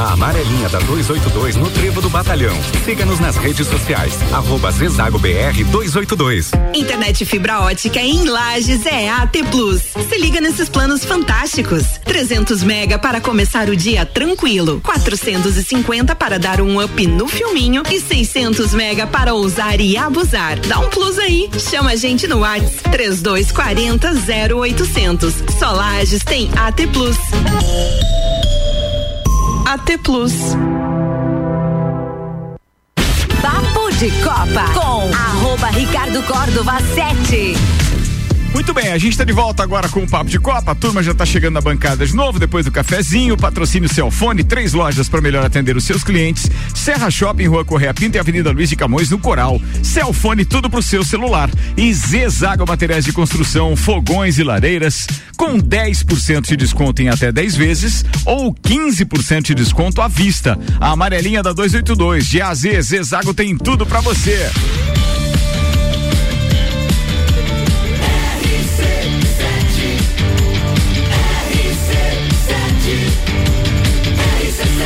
A amarelinha da 282 no Trevo do Batalhão. Siga-nos nas redes sociais. Arroba Zezago BR 282. Internet fibra ótica em Lages é AT Plus. Se liga nesses planos fantásticos. 300 mega para começar o dia tranquilo. 450 para dar um up no filminho e 600 mega para ousar e abusar. Dá um plus aí. Chama a gente no WhatsApp 3240 0800. Só Lages tem AT Plus. AT Plus. Papo de Copa com arroba Ricardo Córdova 7. Muito bem, a gente está de volta agora com o Papo de Copa. A turma já está chegando na bancada de novo, depois do cafezinho, patrocínio Celfone, três lojas para melhor atender os seus clientes. Serra Shopping, Rua Correia Pinto e Avenida Luiz de Camões, no Coral. Celfone, tudo pro seu celular. E Zezago Materiais de Construção, fogões e lareiras, com 10% de desconto em até 10 vezes ou 15% de desconto à vista. A amarelinha da 282, de AZ, Zezago tem tudo para você.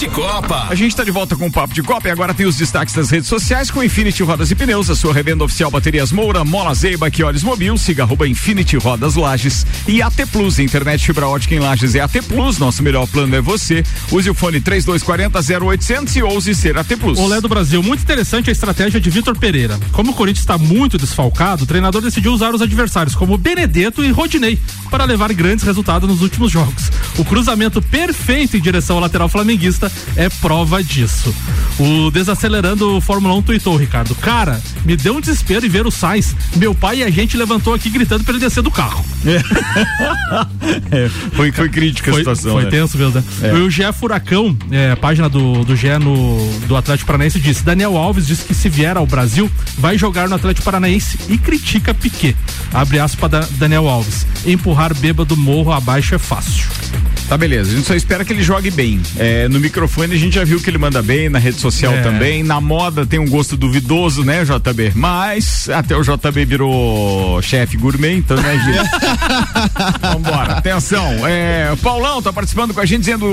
De Copa. A gente está de volta com o Papo de Copa e agora tem os destaques das redes sociais com Infinity Rodas e Pneus, a sua revenda oficial Baterias Moura, Mola Zeiba, Quiores Mobil, siga arroba Infinity Rodas Lages e AT Plus, internet fibra ótica em Lages é AT Plus, nosso melhor plano é você. Use o fone 3240 0800 e ouse ser AT Plus. Olé do Brasil, muito interessante a estratégia de Vitor Pereira. Como o Corinthians está muito desfalcado, o treinador decidiu usar os adversários como Benedetto e Rodinei para levar grandes resultados nos últimos jogos. O cruzamento perfeito em direção ao lateral flamenguista é prova disso. O Desacelerando o Fórmula 1 tuitou, Ricardo. Cara, me deu um desespero em ver o Sainz. Meu pai e a gente levantou aqui gritando para ele descer do carro. É, foi, foi crítica a Foi, situação. foi né? tenso mesmo, né? É. O Gé Furacão, é, página do, do Gé no, do Atlético Paranaense, disse: Daniel Alves disse que se vier ao Brasil, vai jogar no Atlético Paranaense e critica Piquet. Abre aspas para Daniel Alves. Empurrar bêbado morro abaixo é fácil. Tá beleza, a gente só espera que ele jogue bem. É, no microfone a gente já viu que ele manda bem, na rede social É. também. Na moda tem um gosto duvidoso, né, JB? Mas até o JB virou chefe gourmet, então né, gente? Vambora, atenção. É, o Paulão tá participando com a gente dizendo: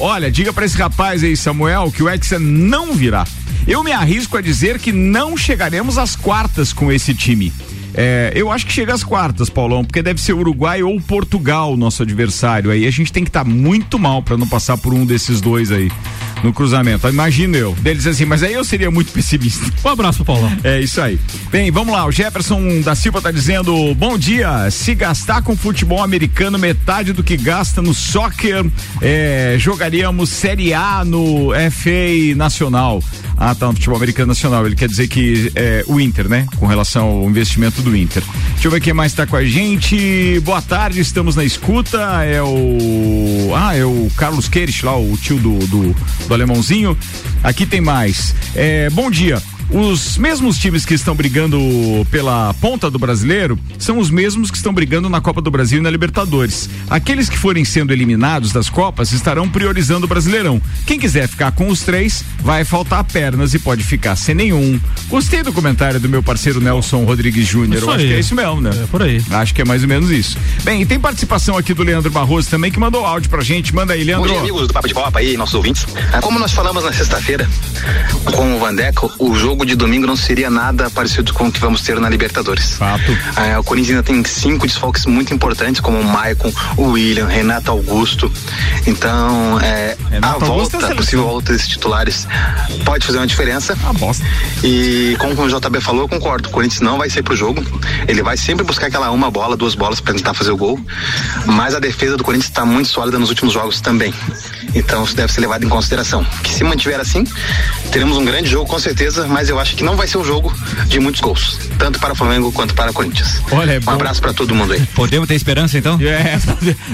Olha, diga pra esse rapaz aí, Samuel, que o Hexa não virá. Eu me arrisco a dizer que não chegaremos às quartas com esse time. É, eu acho que chega às quartas, Paulão, porque deve ser Uruguai ou Portugal o nosso adversário. Aí a gente tem que estar muito mal pra não passar por um desses dois aí no cruzamento. Imagino eu. Deles assim, mas aí eu seria muito pessimista. Um abraço, Paulão. É isso aí. Bem, vamos lá. O Jefferson da Silva tá dizendo: bom dia. Se gastar com futebol americano metade do que gasta no soccer, é, jogaríamos Série A no FA Nacional. Ah, tá, no futebol americano nacional. Ele quer dizer que é, o Inter, né? Com relação ao investimento do Inter. Deixa eu ver quem mais tá com a gente. Boa tarde, estamos na escuta. É o. Ah, é o Carlos Queires lá, o tio do, do, do alemãozinho. Aqui tem mais. É, bom dia. Os mesmos times que estão brigando pela ponta do brasileiro são os mesmos que estão brigando na Copa do Brasil e na Libertadores. Aqueles que forem sendo eliminados das Copas estarão priorizando o Brasileirão. Quem quiser ficar com os três, vai faltar pernas e pode ficar sem nenhum. Gostei do comentário do meu parceiro Nelson Rodrigues Júnior. Acho aí. que é isso mesmo, né? É por aí. Acho que é mais ou menos isso. Bem, e tem participação aqui do Leandro Barroso também que mandou áudio pra gente. Manda aí, Leandro. Bom dia, amigos do Papo de Copa aí, nossos ouvintes. Ah, Como nós falamos na sexta-feira com o Vandeco, o jogo de domingo não seria nada parecido com o que vamos ter na Libertadores. Fato. Ah, o Corinthians ainda tem cinco desfalques muito importantes, como o Maicon, o William, Renato Augusto. Então, é, a é volta, seleção. a possível volta desses titulares pode fazer uma diferença. Ah, bosta. E como o JB falou, eu concordo. O Corinthians não vai ser pro jogo. Ele vai sempre buscar aquela uma bola, duas bolas para tentar fazer o gol. Mas a defesa do Corinthians está muito sólida nos últimos jogos também. Então isso deve ser levado em consideração. Que se mantiver assim, teremos um grande jogo com certeza, mas eu acho que não vai ser um jogo de muitos gols, tanto para o Flamengo quanto para o Corinthians. Olha, é um bom. abraço para todo mundo aí. Podemos ter esperança então? É,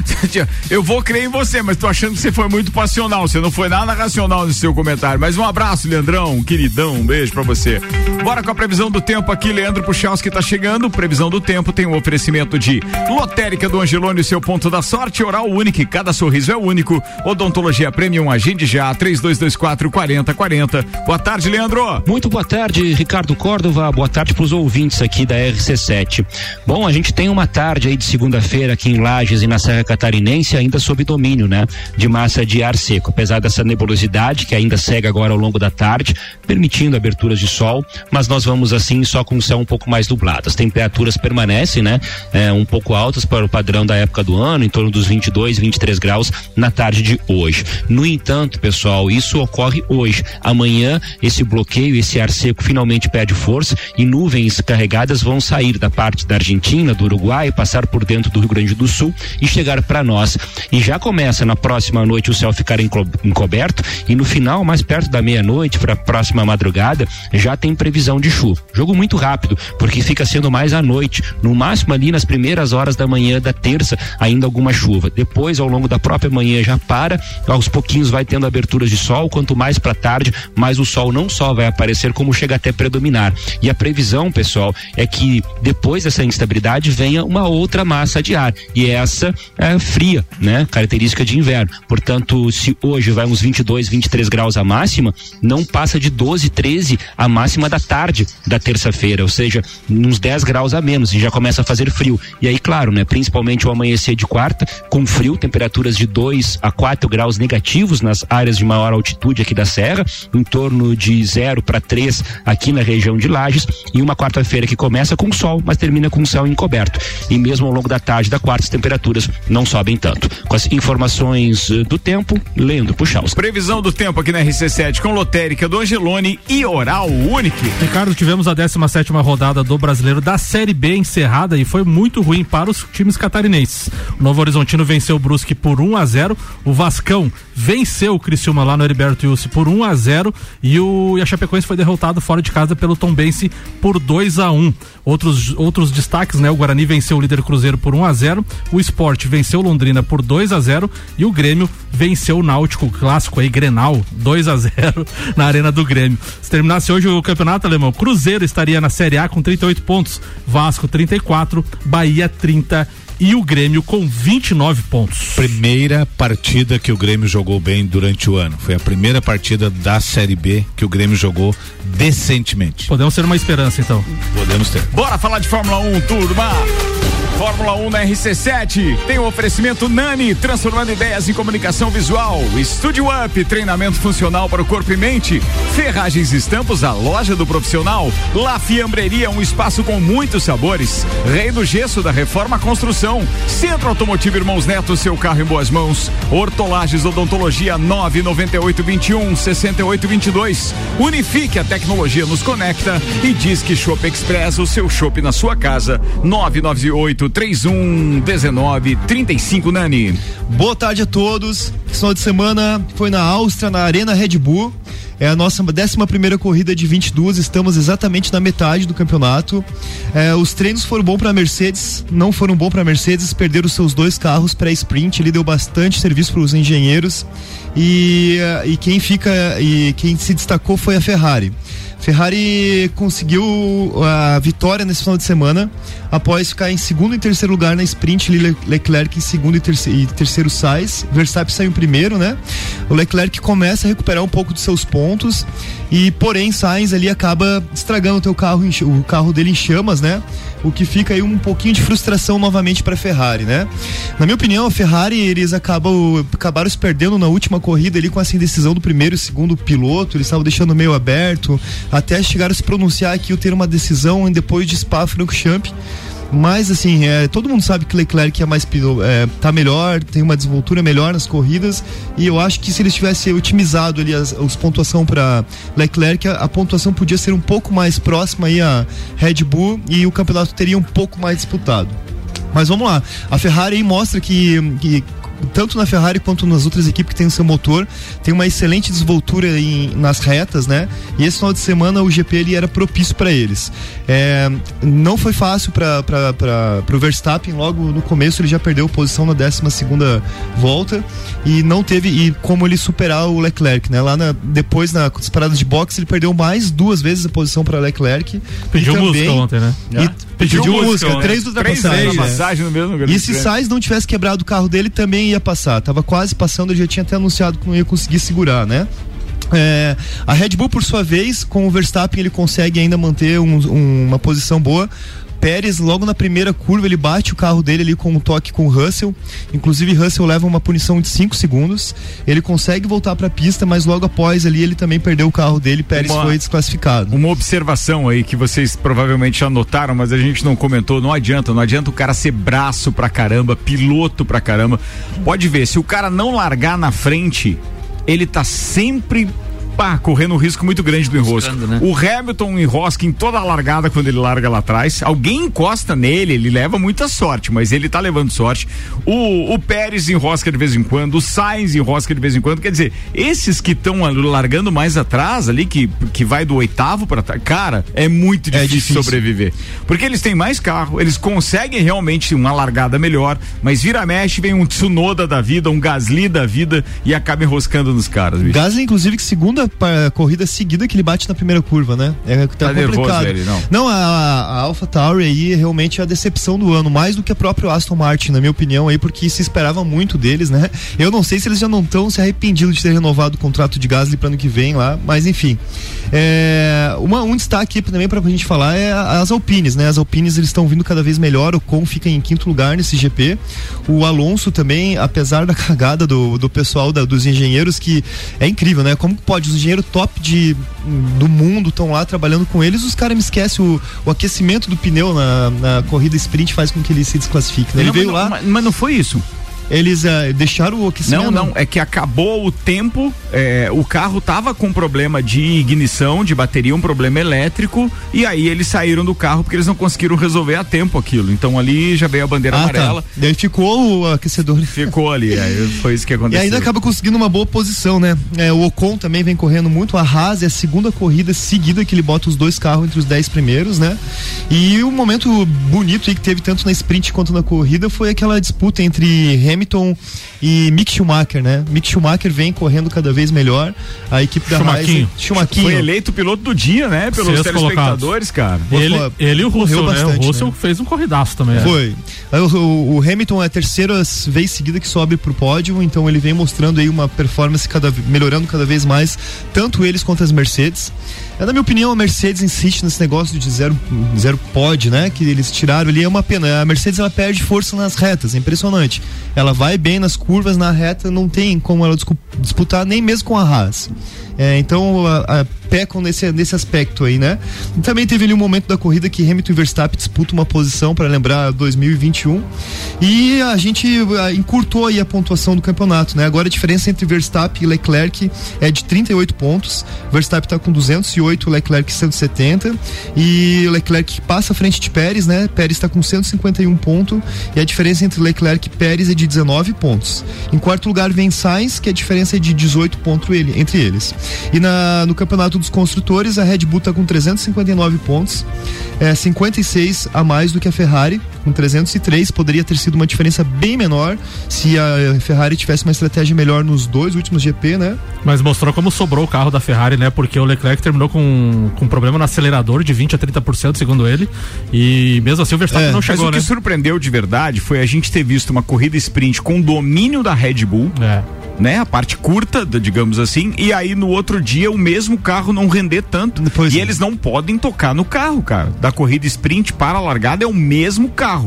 eu vou crer em você, mas tô achando que você foi muito passional. Você não foi nada racional no seu comentário. Mas um abraço, Leandrão, queridão, um beijo pra você. Bora com a previsão do tempo aqui, Leandro Puchalski tá chegando. Previsão do tempo tem um oferecimento de Lotérica do Angelone, seu ponto da sorte, Oral Único, cada sorriso é único. Odontologia Premium, agende já, 3224 4040. Boa tarde, Leandro. Muito boa tarde, Ricardo Córdova. Boa tarde para os ouvintes aqui da RC7. Bom, a gente tem uma tarde aí de segunda-feira aqui em Lages e na Serra Catarinense, ainda sob domínio, né? De massa de ar seco. Apesar dessa nebulosidade que ainda segue agora ao longo da tarde, permitindo aberturas de sol, mas nós vamos assim só com o céu um pouco mais nublado. As temperaturas permanecem, né? É, um pouco altas para o padrão da época do ano, em torno dos 22, 23 graus na tarde de hoje. No entanto, pessoal, isso ocorre hoje. Amanhã, esse bloqueio, esse ar seco finalmente perde força e nuvens carregadas vão sair da parte da Argentina, do Uruguai, passar por dentro do Rio Grande do Sul e chegar para nós. E já começa na próxima noite o céu ficar enco- encoberto e no final, mais perto da meia-noite, para a próxima madrugada, já tem previsão de chuva. Jogo muito rápido, porque fica sendo mais à noite. No máximo ali nas primeiras horas da manhã da terça, ainda alguma chuva. Depois, ao longo da própria manhã, já para, aos pouquinhos vai tendo aberturas de sol. Quanto mais para tarde, mais o sol não só vai aparecer como chega até predominar. E a previsão, pessoal, é que depois dessa instabilidade venha uma outra massa de ar. E essa é fria, né? Característica de inverno. Portanto, se hoje vai uns 22, 23 graus a máxima, não passa de 12, 13 a máxima da tarde da terça-feira, ou seja, uns 10 graus a menos e já começa a fazer frio. E aí, claro, né, principalmente o amanhecer de quarta, com frio, temperaturas de 2 a 4 graus negativos nas áreas de maior altitude aqui da serra, em torno de 0 para 3 aqui na região de Lages, e uma quarta-feira que começa com sol, mas termina com céu encoberto. E mesmo ao longo da tarde da quarta, as temperaturas não sobem tanto. Com as informações eh, do tempo, lendo Puxaus. Previsão do tempo aqui na RC7 com lotérica do Angelone e Oral Unique. Ricardo, tivemos a 17 rodada do Brasileiro da Série B encerrada e foi muito ruim para os times catarinenses. O Novo Horizontino venceu o Brusque por 1 a 0, o Vascão venceu o Criciúma lá no Heriberto Wilson por 1 a 0 e o e a Chapecoense foi derrotado fora de casa pelo Tombense por 2 a 1. Outros outros destaques, né? O Guarani venceu o líder Cruzeiro por 1 a 0, o Sport venceu Londrina por 2 a 0 e o Grêmio venceu o Náutico clássico aí Grenal 2 a 0 na Arena do Grêmio. Se terminasse hoje o campeonato alemão, Cruzeiro estaria na Série A com 38 pontos, Vasco 34, Bahia 30 e o Grêmio com 29 pontos. Primeira partida que o Grêmio jogou bem durante o ano. Foi a primeira partida da Série B que o Grêmio jogou decentemente. Podemos ter uma esperança então. Podemos ter. Bora falar de Fórmula 1, turma! Fórmula 1 na RC7 tem o um oferecimento Nani, transformando ideias em comunicação visual. Estúdio Up, treinamento funcional para o corpo e mente. Ferragens e Estampos, a loja do profissional. La Fiambreria, um espaço com muitos sabores. Rei do Gesso da Reforma Construção. Centro Automotivo Irmãos Neto, seu carro em boas mãos. Hortolagens Odontologia 998 21 68 22. Unifique, a tecnologia nos conecta. E diz que Shop Express, o seu shopping na sua casa. 998 31 19 35 Nani. Boa tarde a todos. Final de semana foi na Áustria, na Arena Red Bull. É a nossa 11 primeira corrida de 22, estamos exatamente na metade do campeonato. É, os treinos foram bons para a Mercedes, não foram bons para a Mercedes, perderam seus dois carros pré-sprint, ele deu bastante serviço para os engenheiros e, e quem fica e quem se destacou foi a Ferrari. Ferrari conseguiu a vitória nesse final de semana após ficar em segundo e terceiro lugar na sprint, Leclerc em segundo e terceiro, e terceiro Sainz, Verstappen saiu em primeiro, né? O Leclerc começa a recuperar um pouco de seus pontos e porém Sainz ali acaba estragando o teu carro, o carro dele em chamas, né? O que fica aí um pouquinho de frustração novamente para Ferrari, né? Na minha opinião, a Ferrari eles acabam acabaram se perdendo na última corrida ali com essa indecisão do primeiro e segundo piloto, eles estavam deixando meio aberto, até chegaram a se pronunciar que eu ter uma decisão depois de Spa-Francorchamps mas assim, é, todo mundo sabe que Leclerc é mais é, tá melhor, tem uma desenvoltura melhor nas corridas e eu acho que se eles tivessem otimizado ali as, as pontuação para Leclerc, a, a, pontuação podia ser um pouco mais próxima aí a Red Bull e o campeonato teria um pouco mais disputado. Mas vamos lá, a Ferrari mostra que, que tanto na Ferrari quanto nas outras equipes que tem o seu motor, tem uma excelente desenvoltura em, nas retas, né? E esse final de semana o GP ele era propício para eles. É, não foi fácil para o Verstappen, logo no começo ele já perdeu posição na 12 segunda volta e não teve e como ele superar o Leclerc, né? Lá na, depois nas paradas de boxe ele perdeu mais duas vezes a posição para Leclerc. Pediu também, música ontem, né? E, pediu, pediu música, música três ultrapassagens. no mesmo E se Sainz não tivesse quebrado o carro dele também ia passar. Tava quase passando, ele já tinha até anunciado que não ia conseguir segurar, né? É, a Red Bull, por sua vez, com o Verstappen, ele consegue ainda manter um, um, uma posição boa. Pérez, logo na primeira curva, ele bate o carro dele ali com um toque com o Russell. Inclusive, Russell leva uma punição de 5 segundos. Ele consegue voltar para a pista, mas logo após ali ele também perdeu o carro dele. Pérez uma, foi desclassificado. Uma observação aí que vocês provavelmente já notaram, mas a gente não comentou. Não adianta, não adianta o cara ser braço pra caramba, piloto pra caramba. Pode ver, se o cara não largar na frente, ele tá sempre pá, correndo um risco muito grande do enrosco. Né? O Hamilton enrosca em toda a largada quando ele larga lá atrás. Alguém encosta nele, ele leva muita sorte, mas ele tá levando sorte. O, o Pérez enrosca de vez em quando, o Sainz enrosca de vez em quando. Quer dizer, esses que estão largando mais atrás ali, que, que vai do oitavo para trás, cara, é muito difícil, é difícil sobreviver. Porque eles têm mais carro, eles conseguem realmente uma largada melhor, mas vira mexe, vem um Tsunoda da vida, um Gasly da vida e acaba enroscando nos caras. Bicho. Gasly, inclusive, que segunda corrida seguida que ele bate na primeira curva, né? É tá, Tá complicado. ele, não? a, a Alpha Tauri aí realmente é a decepção do ano, mais do que a própria Aston Martin, na minha opinião, aí, porque se esperava muito deles, né? Eu não sei se eles já não estão se arrependidos de ter renovado o contrato de Gasly para ano que vem lá, mas enfim. É, uma, um destaque também pra gente falar é a- as Alpines, né? As Alpines eles estão vindo cada vez melhor, o Con fica em quinto lugar nesse GP. O Alonso também, apesar da cagada do, do pessoal da- dos engenheiros, que é incrível, né? Como pode os engenheiros top de, do mundo estão lá trabalhando com eles, os caras me esquecem o, o aquecimento do pneu na, na corrida sprint faz com que ele se desclassifique. né? Ele Não, veio mas, lá. Mas, mas não foi isso. Eles ah, deixaram o aquecimento. Não, não, é que acabou o tempo, é, o carro tava com problema de ignição, de bateria, um problema elétrico, e aí eles saíram do carro porque eles não conseguiram resolver a tempo aquilo. Então ali já veio a bandeira Ah, amarela. tá. Daí ficou o aquecedor. Ficou ali, aí foi isso que E aconteceu. ainda acaba conseguindo uma boa posição, né? É, o Ocon também vem correndo muito. A Haas é a segunda corrida seguida que ele bota os dois carros entre os dez primeiros, né? E o momento bonito aí que teve tanto na sprint quanto na corrida foi aquela disputa entre Hamilton e Mick Schumacher, né? Mick Schumacher vem correndo cada vez melhor. A equipe da. Schumaquinho. Foi eleito piloto do dia, né? Pelos Sexto telespectadores, cara. Ele, ele e o Russell, né? bastante, O Russell né? fez um corridaço também. né? Foi. O, o- Hamilton é a terceira vez seguida que sobe pro pódio, então ele vem mostrando aí uma performance cada, melhorando cada vez mais, tanto eles quanto as Mercedes. É, na minha opinião, a Mercedes insiste nesse negócio de zero, zero pod, né? Que eles tiraram ali, é uma pena. A Mercedes ela perde força nas retas, é impressionante. Ela vai bem nas curvas, na reta não tem como ela disputar nem mesmo com a Haas. É, então, a, a, pecam nesse, nesse aspecto aí, né? E também teve ali um momento da corrida que Hamilton e Verstappen disputam uma posição para lembrar 2021 e a gente encurtou aí a pontuação do campeonato, né? Agora a diferença entre Verstappen e Leclerc é de 38 pontos. Verstappen está com 208, Leclerc 170 e Leclerc passa à frente de Pérez, né? Pérez está com 151 pontos e a diferença entre Leclerc e Pérez é de 19 pontos. Em quarto lugar vem Sainz, que a diferença é de 18 pontos ele- entre eles. E na, no campeonato dos construtores, a Red Bull está com 359 pontos, é 56 a mais do que a Ferrari, com 303. Poderia ter sido uma diferença bem menor se a Ferrari tivesse uma estratégia melhor nos dois últimos GP, né? Mas mostrou como sobrou o carro da Ferrari, né? Porque o Leclerc terminou com, com problema no acelerador de 20 a 30%, segundo ele. E mesmo assim o Verstappen não chegou, Mas o né? que surpreendeu de verdade foi a gente ter visto uma corrida sprint com domínio da Red Bull. É. Né, a parte curta, da- digamos assim, e aí no outro dia o mesmo carro não render tanto. e eles não podem tocar no carro, cara. Da corrida sprint para a largada é o mesmo carro.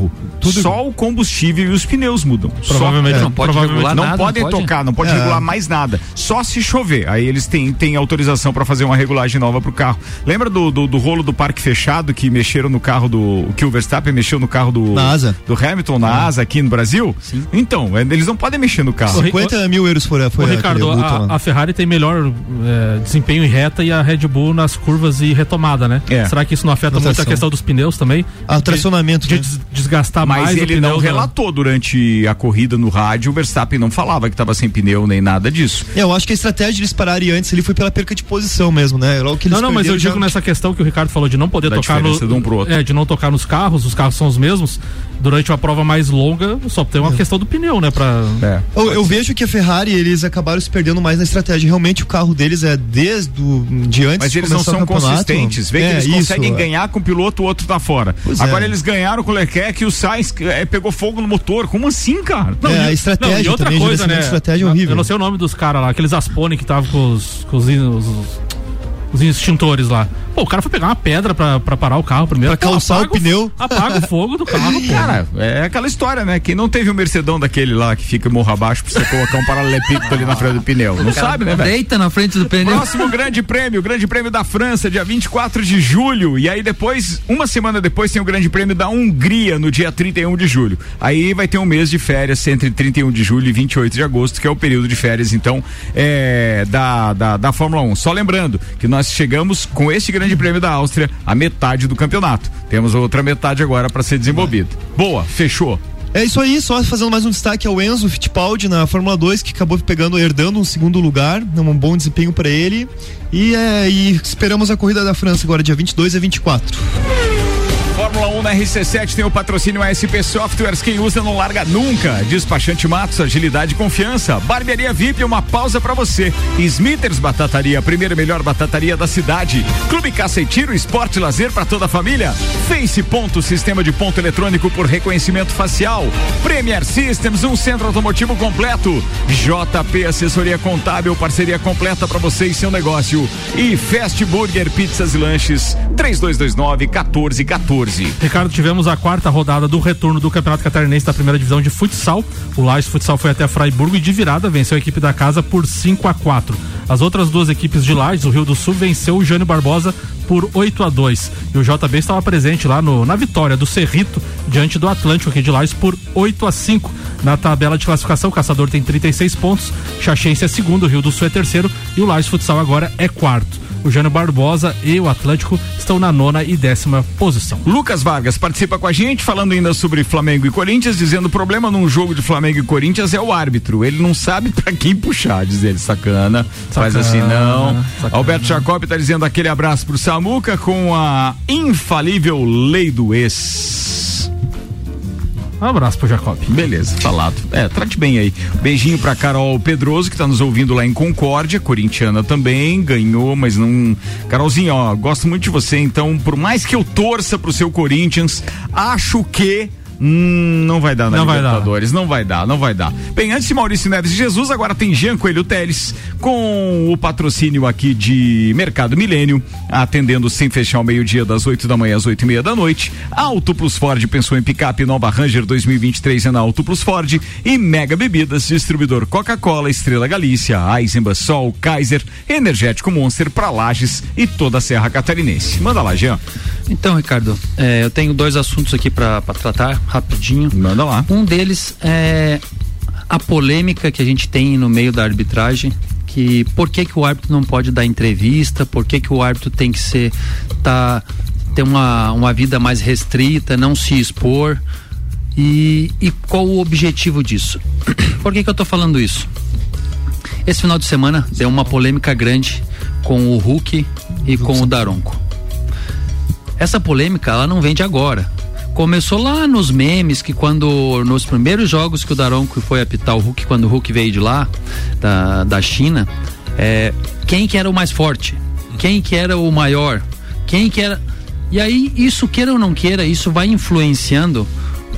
Só o combustível e os pneus mudam. Provavelmente Só, não pode regular não nada, podem não pode? tocar, não pode É. regular mais nada. Só se chover. Aí eles têm, têm autorização para fazer uma regulagem nova pro carro. Lembra do, do, do rolo do parque fechado que mexeram no carro do. que o Verstappen mexeu no carro do. Na asa. Do Hamilton na asa aqui no Brasil? Sim. Então, é, eles não podem mexer no carro. 50 mil euros foi, foi Ô, Ricardo, a, a Ferrari tem melhor é, desempenho em reta e a Red Bull nas curvas e retomada, né? É. Será que isso não afeta muito a questão dos pneus também? Ah, tracionamento, De, né? Des- desgastar Mas mais o ele pneu não relatou durante a corrida no rádio, o Verstappen não falava que estava sem pneu nem nada disso. É, eu acho que a estratégia de eles pararem antes ele foi pela perca de posição mesmo, né? Logo que eles Não, não, mas eu digo já- nessa questão que o Ricardo falou de não poder Da tocar no, de um pro outro. É, de não tocar nos carros, os carros são os mesmos. Durante uma prova mais longa, só tem uma questão do pneu, né? Pra... Eu, eu vejo que a Ferrari, eles acabaram se perdendo mais na estratégia. Realmente o carro deles é desde o, de antes Mas de eles não são consistentes. Vê que É, eles isso, conseguem é. ganhar com o piloto, o outro tá fora. Pois Agora é. eles ganharam com o Leclerc e o Sainz é, pegou fogo no motor. Como assim, cara? É, a Não, estratégia e outra também, coisa, né? estratégia é Eu horrível. não sei o nome dos caras lá, aqueles Aspone que estavam com os, com os, os- os extintores lá. Pô, o cara foi pegar uma pedra pra, pra parar o carro primeiro. Pra calçar apaga o pneu. Apaga o fogo do carro, pô. Cara, é aquela história, né? Quem não teve o Mercedão daquele lá que fica morro abaixo pra você colocar um paralelepípedo ali na frente do pneu. Não sabe, né, velho? Deita na frente do pneu. Próximo grande prêmio, o grande prêmio da França, dia 24 de julho. E aí depois, uma semana depois, tem o grande prêmio da Hungria, no dia 31 de julho. Aí vai ter um mês de férias entre 31 de julho e 28 de agosto, que é o período de férias, então, é, da, da, da Fórmula 1. Só lembrando que nós chegamos com este grande prêmio da Áustria a metade do campeonato. Temos outra metade agora para ser desenvolvida. Boa, fechou. É isso aí, só fazendo mais um destaque ao Enzo Fittipaldi na Fórmula 2, que acabou pegando, herdando um segundo lugar, um bom desempenho para ele. E, é, e esperamos a corrida da França agora, dia 22 a 24. Fórmula 1 na RC7 tem o patrocínio ASP Softwares, quem usa não larga nunca. Despachante Matos, agilidade e confiança. Barbearia VIP, uma pausa para você. Smithers Batataria, a primeira melhor batataria da cidade. Clube Caça e Tiro, esporte lazer para toda a família. Face Ponto, sistema de ponto eletrônico por reconhecimento facial. Premier Systems, um centro automotivo completo. JP Assessoria Contábil, parceria completa para você e seu negócio. E Fast Burger Pizzas e Lanches, 3229 1414. Ricardo, tivemos a quarta rodada do retorno do Campeonato Catarinense da primeira divisão de futsal. O Lages Futsal foi até Fraiburgo e de virada venceu a equipe da casa por 5 a 4. As outras duas equipes de Lages, o Rio do Sul venceu o Jânio Barbosa por 8 a 2 e o JB estava presente lá no, na vitória do Cerrito diante do Atlântico aqui de Lages por 8 a 5 na tabela de classificação. O Caçador tem 36 pontos, Xaxense é segundo, o Rio do Sul é terceiro e o Lages Futsal agora é quarto. O Jânio Barbosa e o Atlântico estão na nona e décima posição. Lucas Vargas participa com a gente, falando ainda sobre Flamengo e Corinthians, dizendo o problema num jogo de Flamengo e Corinthians é o árbitro. Ele não sabe pra quem puxar, diz ele. Sacana. Faz assim, não. sacana. Alberto Jacob tá dizendo aquele abraço pro Samuca com a infalível lei do ex. Um abraço pro Jacob. Beleza, falado. É, trate bem aí. Beijinho pra Carol Pedroso, que tá nos ouvindo lá em Concórdia, corintiana também, ganhou, mas não. Carolzinha, ó, gosto muito de você, então, por mais que eu torça pro seu Corinthians, acho que. Hum, não vai dar na Não vai dar. Libertadores, não vai dar, não vai dar. Bem, antes de Maurício Neves e Jesus, agora tem Jean Coelho Teles com o patrocínio aqui de Mercado Milênio, atendendo sem fechar ao meio-dia, das 8 da manhã às 8 e meia da noite. Auto Plus Ford pensou em picape nova Ranger 2023 é na Auto Plus Ford e Mega Bebidas, distribuidor Coca-Cola, Estrela Galícia, Eisenbach, Sol, Kaiser, Energético Monster para Lages e toda a Serra Catarinense. Manda lá, Jean. Então, Ricardo, é, eu tenho dois assuntos aqui para tratar rapidinho. Manda lá. Um deles é a polêmica que a gente tem no meio da arbitragem, que por que que o árbitro não pode dar entrevista, por que que o árbitro tem que ser tá ter uma, uma vida mais restrita, não se expor e, e qual o objetivo disso? Por que que eu tô falando isso? Esse final de semana deu uma polêmica grande com o Hulk e com o Daronco. Essa polêmica ela não vem de agora. Começou lá nos memes que quando nos primeiros jogos que o Daronco foi apitar o Hulk, quando o Hulk veio de lá, da, da China, é, quem que era o mais forte? Quem que era o maior? Quem que era. E aí, isso queira ou não queira, isso vai influenciando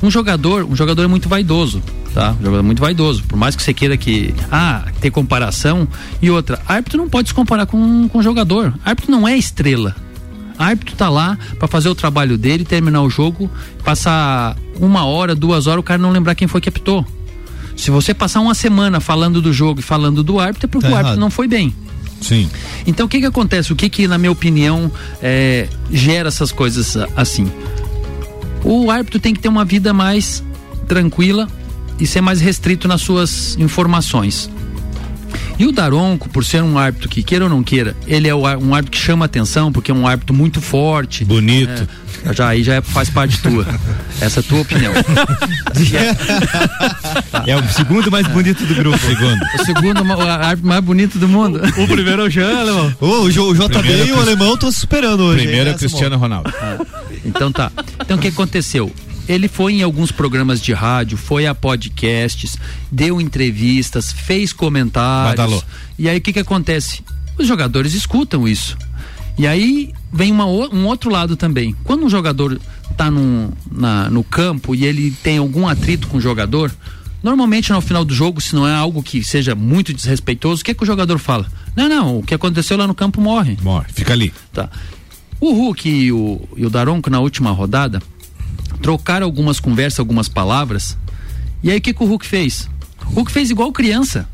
um jogador, um jogador é muito vaidoso, tá? Um jogador muito vaidoso. Por mais que você queira que, ah, ter comparação. E outra, árbitro não pode se comparar com, com jogador. Árbitro não é estrela. Árbitro tá lá para fazer o trabalho dele, terminar o jogo, passar uma hora, duas horas, o cara não lembrar quem foi que apitou. Se você passar uma semana falando do jogo e falando do árbitro, é porque Tá o árbitro errado. não foi bem. Sim. Então o que que acontece? O que que, na minha opinião, é, gera essas coisas assim? O árbitro tem que ter uma vida mais tranquila e ser mais restrito nas suas informações. E o Daronco, por ser um árbitro que queira ou não queira, ele é o um árbitro que chama atenção, porque é um árbitro muito forte. Bonito. É, já aí já é- faz parte tua. Essa é a tua opinião. É o segundo mais bonito do grupo. Segundo. O segundo o árbitro mais bonito do mundo. O primeiro é o Jean, alemão. O, o JB Primeiro e o alemão estão superando hoje. Primeiro é hein, Cristiano Ronaldo. Então tá. Então o que aconteceu? Ele foi em alguns programas de rádio, foi a podcasts, deu entrevistas, fez comentários. Badalou. E aí o que que acontece? Os jogadores escutam isso. E aí vem uma um outro lado também. Quando um jogador tá num, na- no campo e ele tem algum atrito com o jogador, normalmente no final do jogo, se não é algo que seja muito desrespeitoso, o que, que o jogador fala? Não, não, o que aconteceu lá no campo morre. Morre, fica ali. Tá. O Hulk e o, e o Daronco, na última rodada, trocaram algumas conversas, algumas palavras. E aí o que, que o Hulk fez? O Hulk fez igual criança.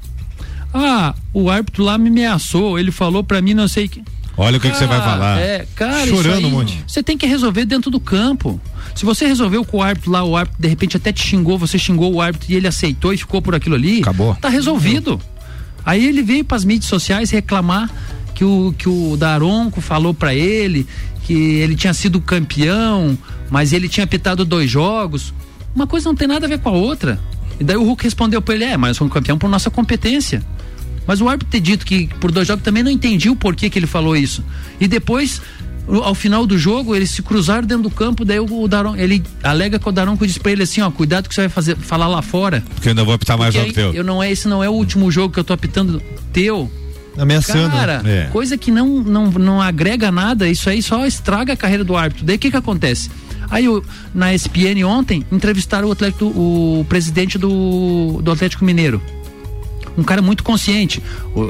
Ah, o árbitro lá me ameaçou, ele falou pra mim não sei que. Olha o que, você vai Ah, falar. É, cara, Chorando um monte. Você tem que resolver dentro do campo. Se você resolveu com o árbitro lá, o árbitro de repente até te xingou, você xingou o árbitro e ele aceitou e ficou por aquilo ali. Acabou. Tá resolvido. Aí ele veio para as mídias sociais reclamar que o, que o Daronco falou para ele que ele tinha sido campeão, mas ele tinha apitado dois jogos. Uma coisa não tem nada a ver com a outra. E daí o Hulk respondeu para ele: é, mas um campeão por nossa competência. Mas o árbitro ter dito que por dois jogos também não entendi o porquê que ele falou isso. E depois ao final do jogo, eles se cruzaram dentro do campo, daí o, Daron, ele alega que o Daronco disse pra ele assim, ó, cuidado que você vai fazer, falar lá fora. Porque eu ainda vou apitar mais jogo teu. Eu não é, esse não é o último jogo que eu tô apitando teu. Ameaçando. Cara, É. coisa que não, não, não agrega nada, isso aí só estraga a carreira do árbitro. Daí o que que acontece? Aí o- na ESPN ontem entrevistaram o, Atlético, o presidente do, do Atlético Mineiro. Um cara muito consciente.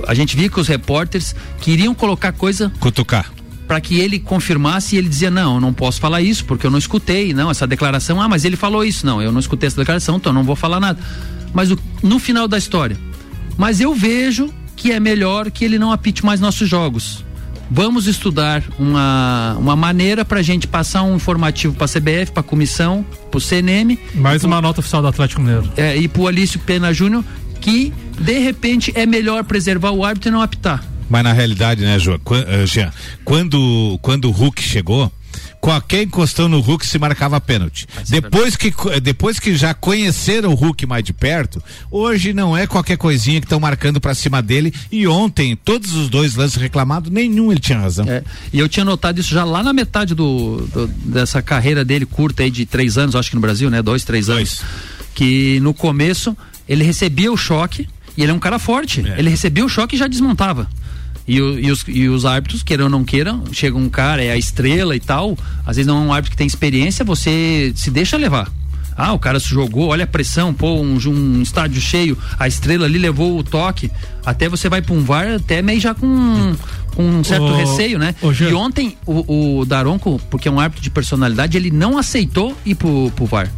A gente via que os repórteres queriam colocar coisa Cutucar. para que ele confirmasse e ele dizia não, eu não posso falar isso porque eu não escutei, não, essa declaração, ah, mas ele falou isso, não, eu não escutei essa declaração, então eu não vou falar nada. Mas o- no final da história, mas eu vejo que é melhor que ele não apite mais nossos jogos. Vamos estudar uma, uma maneira para a gente passar um informativo para a CBF, para a comissão, para o CNM. Mais uma nota oficial do Atlético Mineiro. É, e para o Alício Pena Júnior, que de repente é melhor preservar o árbitro e não apitar. Mas na realidade, né, eh, Jean, quando, quando o Hulk chegou, qualquer encostão no Hulk se marcava pênalti. Depois que, depois que já conheceram o Hulk mais de perto, hoje não é qualquer coisinha que estão marcando pra cima dele. E ontem, todos os dois lances reclamados, nenhum ele tinha razão. É, e eu tinha notado isso já lá na metade do, do- dessa carreira dele curta aí de três anos, acho que no Brasil, né? Dois, três anos. Que no começo ele recebia o choque e ele é um cara forte. Ele recebia o choque e já desmontava. E, o- e os, e os árbitros, queiram ou não queiram, chega um cara, é a estrela e tal, às vezes não é um árbitro que tem experiência, você se deixa levar. Ah, o cara se jogou, olha a pressão, pô, um, um estádio cheio, a estrela ali levou o toque. Até você vai pra um VAR, até meio já com, com um certo Ô, receio, né? Jean. e ontem o, o Daronco, porque é um árbitro de personalidade, ele não aceitou ir pro, pro VAR.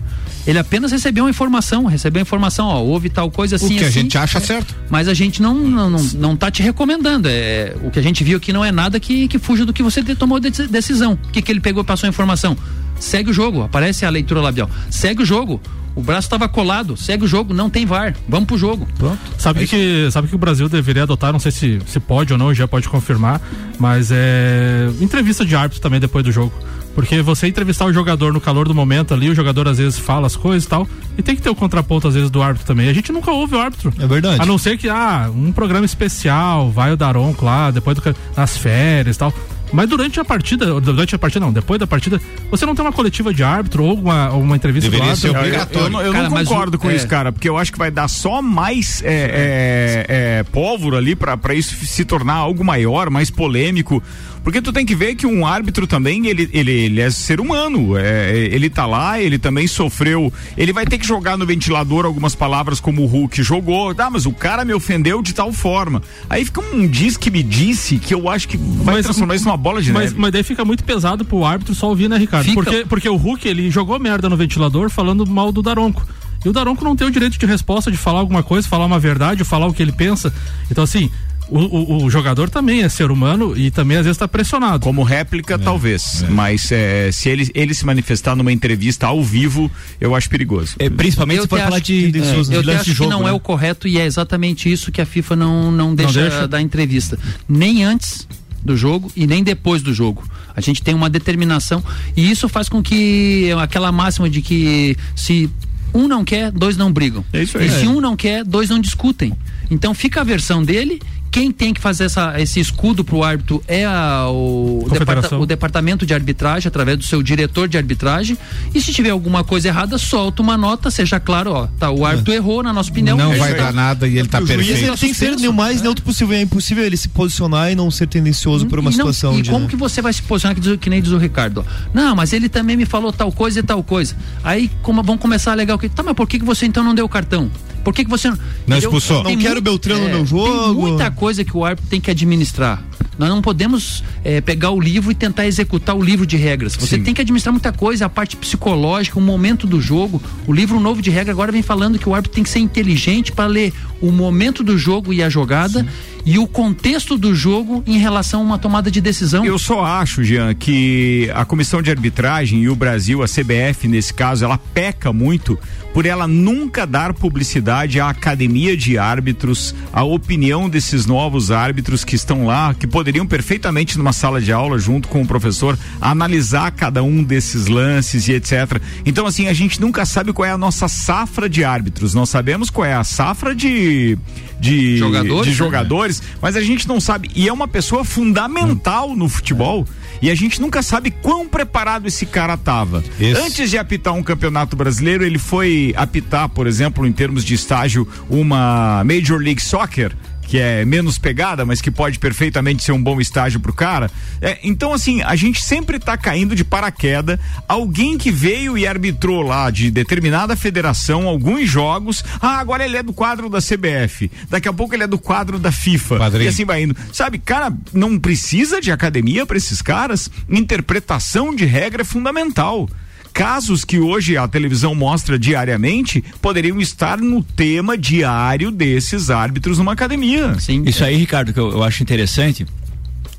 Ele apenas recebeu uma informação, recebeu a informação, ó, houve tal coisa assim. o que a assim, gente acha certo. Mas a gente não, não, não, não tá te recomendando. É, o que a gente viu aqui não é nada que, que fuja do que você tomou de decisão. O que, que ele pegou e passou a informação? Segue o jogo, aparece a leitura labial. Segue o jogo. O braço estava colado, segue o jogo, não tem VAR. Vamos pro jogo. Pronto. Sabe o que, que- sabe que o Brasil deveria adotar? Não sei se, se pode ou não, já pode confirmar, mas é entrevista de árbitro também depois do jogo. Porque você entrevistar o jogador no calor do momento ali, o jogador às vezes fala as coisas e tal, e tem que ter o contraponto às vezes do árbitro também. A gente nunca ouve o árbitro. É verdade. A não ser que, ah, um programa especial, vai o Daronco lá, depois do, nas férias e tal. Mas durante a partida, durante a partida não, depois da partida, você não tem uma coletiva de árbitro ou uma, uma entrevista Deveria do ser árbitro. obrigatório. Eu, não- eu Cara, não concordo o- com é. isso, cara, porque eu acho que vai dar só mais é, é, é, pólvora ali pra isso se tornar algo maior, mais polêmico. Porque tu tem que ver que um árbitro também, ele, ele, ele é ser humano. É, ele tá lá, ele também sofreu. Ele vai ter que jogar no ventilador algumas palavras como o Hulk jogou. Ah, mas o cara me ofendeu de tal forma. Aí fica um diz que me disse que eu acho que vai transformar isso numa bola de mas, neve. mas daí fica muito pesado pro árbitro só ouvir, né, Ricardo? Fica. Porque, porque o Hulk, ele jogou merda no ventilador falando mal do Daronco. E o Daronco não tem o direito de resposta de falar alguma coisa, falar uma verdade, falar o que ele pensa. Então, assim, o, o- o jogador também é ser humano e também às vezes tá pressionado. Como réplica, talvez. Mas é, se ele, ele se manifestar numa entrevista ao vivo, eu acho perigoso. É, principalmente Eu se for falar acho- de, é, de, eu de acho jogo. que não né? é o correto e é exatamente isso que a FIFA não, não deixa, deixa? dar entrevista. Nem antes do jogo e nem depois do jogo. A gente tem uma determinação e isso faz com que aquela máxima de que se um não quer, dois não brigam. É isso aí. E se É. um não quer, dois não discutem. Então fica a versão dele. Quem tem que fazer essa, esse escudo pro árbitro é a- o, departa- o departamento de arbitragem, através do seu diretor de arbitragem. E se tiver alguma coisa errada, solta uma nota, seja claro, ó, tá, o árbitro errou, na nossa opinião. Não é vai dar nada e ele tá o juiz perfeito. ele tem que ser o mais neutro possível. É impossível ele se posicionar e não ser tendencioso por uma e não- situação e de. como que você vai se posicionar que, diz- que nem diz o Ricardo? ó? Não, mas ele também me falou tal coisa e tal coisa. Aí como, vão começar a alegar o que? Tá, mas por que, que você então não deu o cartão? Por que, que você não. Não expulsou. Tem Não quero muito- Beltrano no meu Tem jogo. muita coisa que o árbitro tem que administrar. Nós não podemos eh, pegar o livro e tentar executar o livro de regras. Você tem que administrar muita coisa, a parte psicológica, o momento do jogo. O livro novo de regra agora vem falando que o árbitro tem que ser inteligente para ler o momento do jogo e a jogada e o contexto do jogo em relação a uma tomada de decisão. Eu só acho, Jean, que a comissão de arbitragem e o Brasil, a CBF nesse caso, ela peca muito por ela nunca dar publicidade à academia de árbitros, à opinião desses novos árbitros que estão lá, que poderiam perfeitamente numa sala de aula junto com o professor analisar cada um desses lances e etc. Então assim, a gente nunca sabe qual é a nossa safra de árbitros. Nós sabemos qual é a safra de de Jogadores, de né? jogadores, mas a gente não sabe. E é uma pessoa fundamental no futebol. E a gente nunca sabe quão preparado esse cara tava. Isso. Antes de apitar um campeonato brasileiro, ele foi apitar, por exemplo, em termos de estágio, uma Major League Soccer que é menos pegada, mas que pode perfeitamente ser um bom estágio pro cara. É, então, assim, a gente sempre tá caindo de paraquedas. Alguém que veio e arbitrou lá de determinada federação alguns jogos. Ah, agora ele é do quadro da CBF. Daqui a pouco ele é do quadro da FIFA. Padrinho. E assim vai indo. Sabe, cara, não precisa de academia para esses caras. Interpretação de regra é fundamental casos que hoje a televisão mostra diariamente poderiam estar no tema diário desses árbitros numa academia. Sim. Isso aí, Ricardo, que eu, eu acho interessante.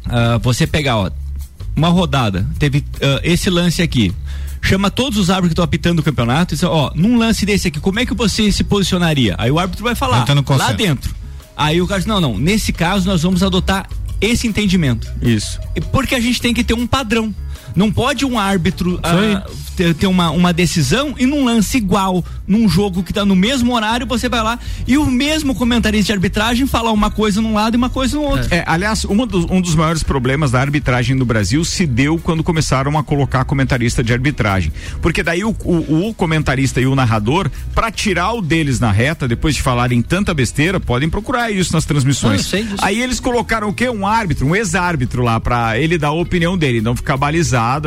ah, você pegar, ó, uma rodada, teve ah, esse lance aqui. Chama todos os árbitros que estão apitando o campeonato e diz, ó, num lance desse aqui, como é que você se posicionaria? Aí o árbitro vai falar, no lá dentro. Aí o cara diz, não, não, nesse caso nós vamos adotar esse entendimento. Isso. E Porque a gente tem que ter um padrão. Não pode um árbitro ah, ter, ter uma, uma decisão e num lance igual, num jogo que tá no mesmo horário, você vai lá e o mesmo comentarista de arbitragem falar uma coisa num lado e uma coisa no outro. É, aliás, uma dos- um dos maiores problemas da arbitragem no Brasil se deu quando começaram a colocar comentarista de arbitragem. Porque daí o, o- o comentarista e o narrador, pra tirar o deles na reta, depois de falarem tanta besteira, podem procurar isso nas transmissões. Não, disso. Aí eles colocaram o quê? Um árbitro, um ex-árbitro lá, pra ele dar a opinião dele, não ficar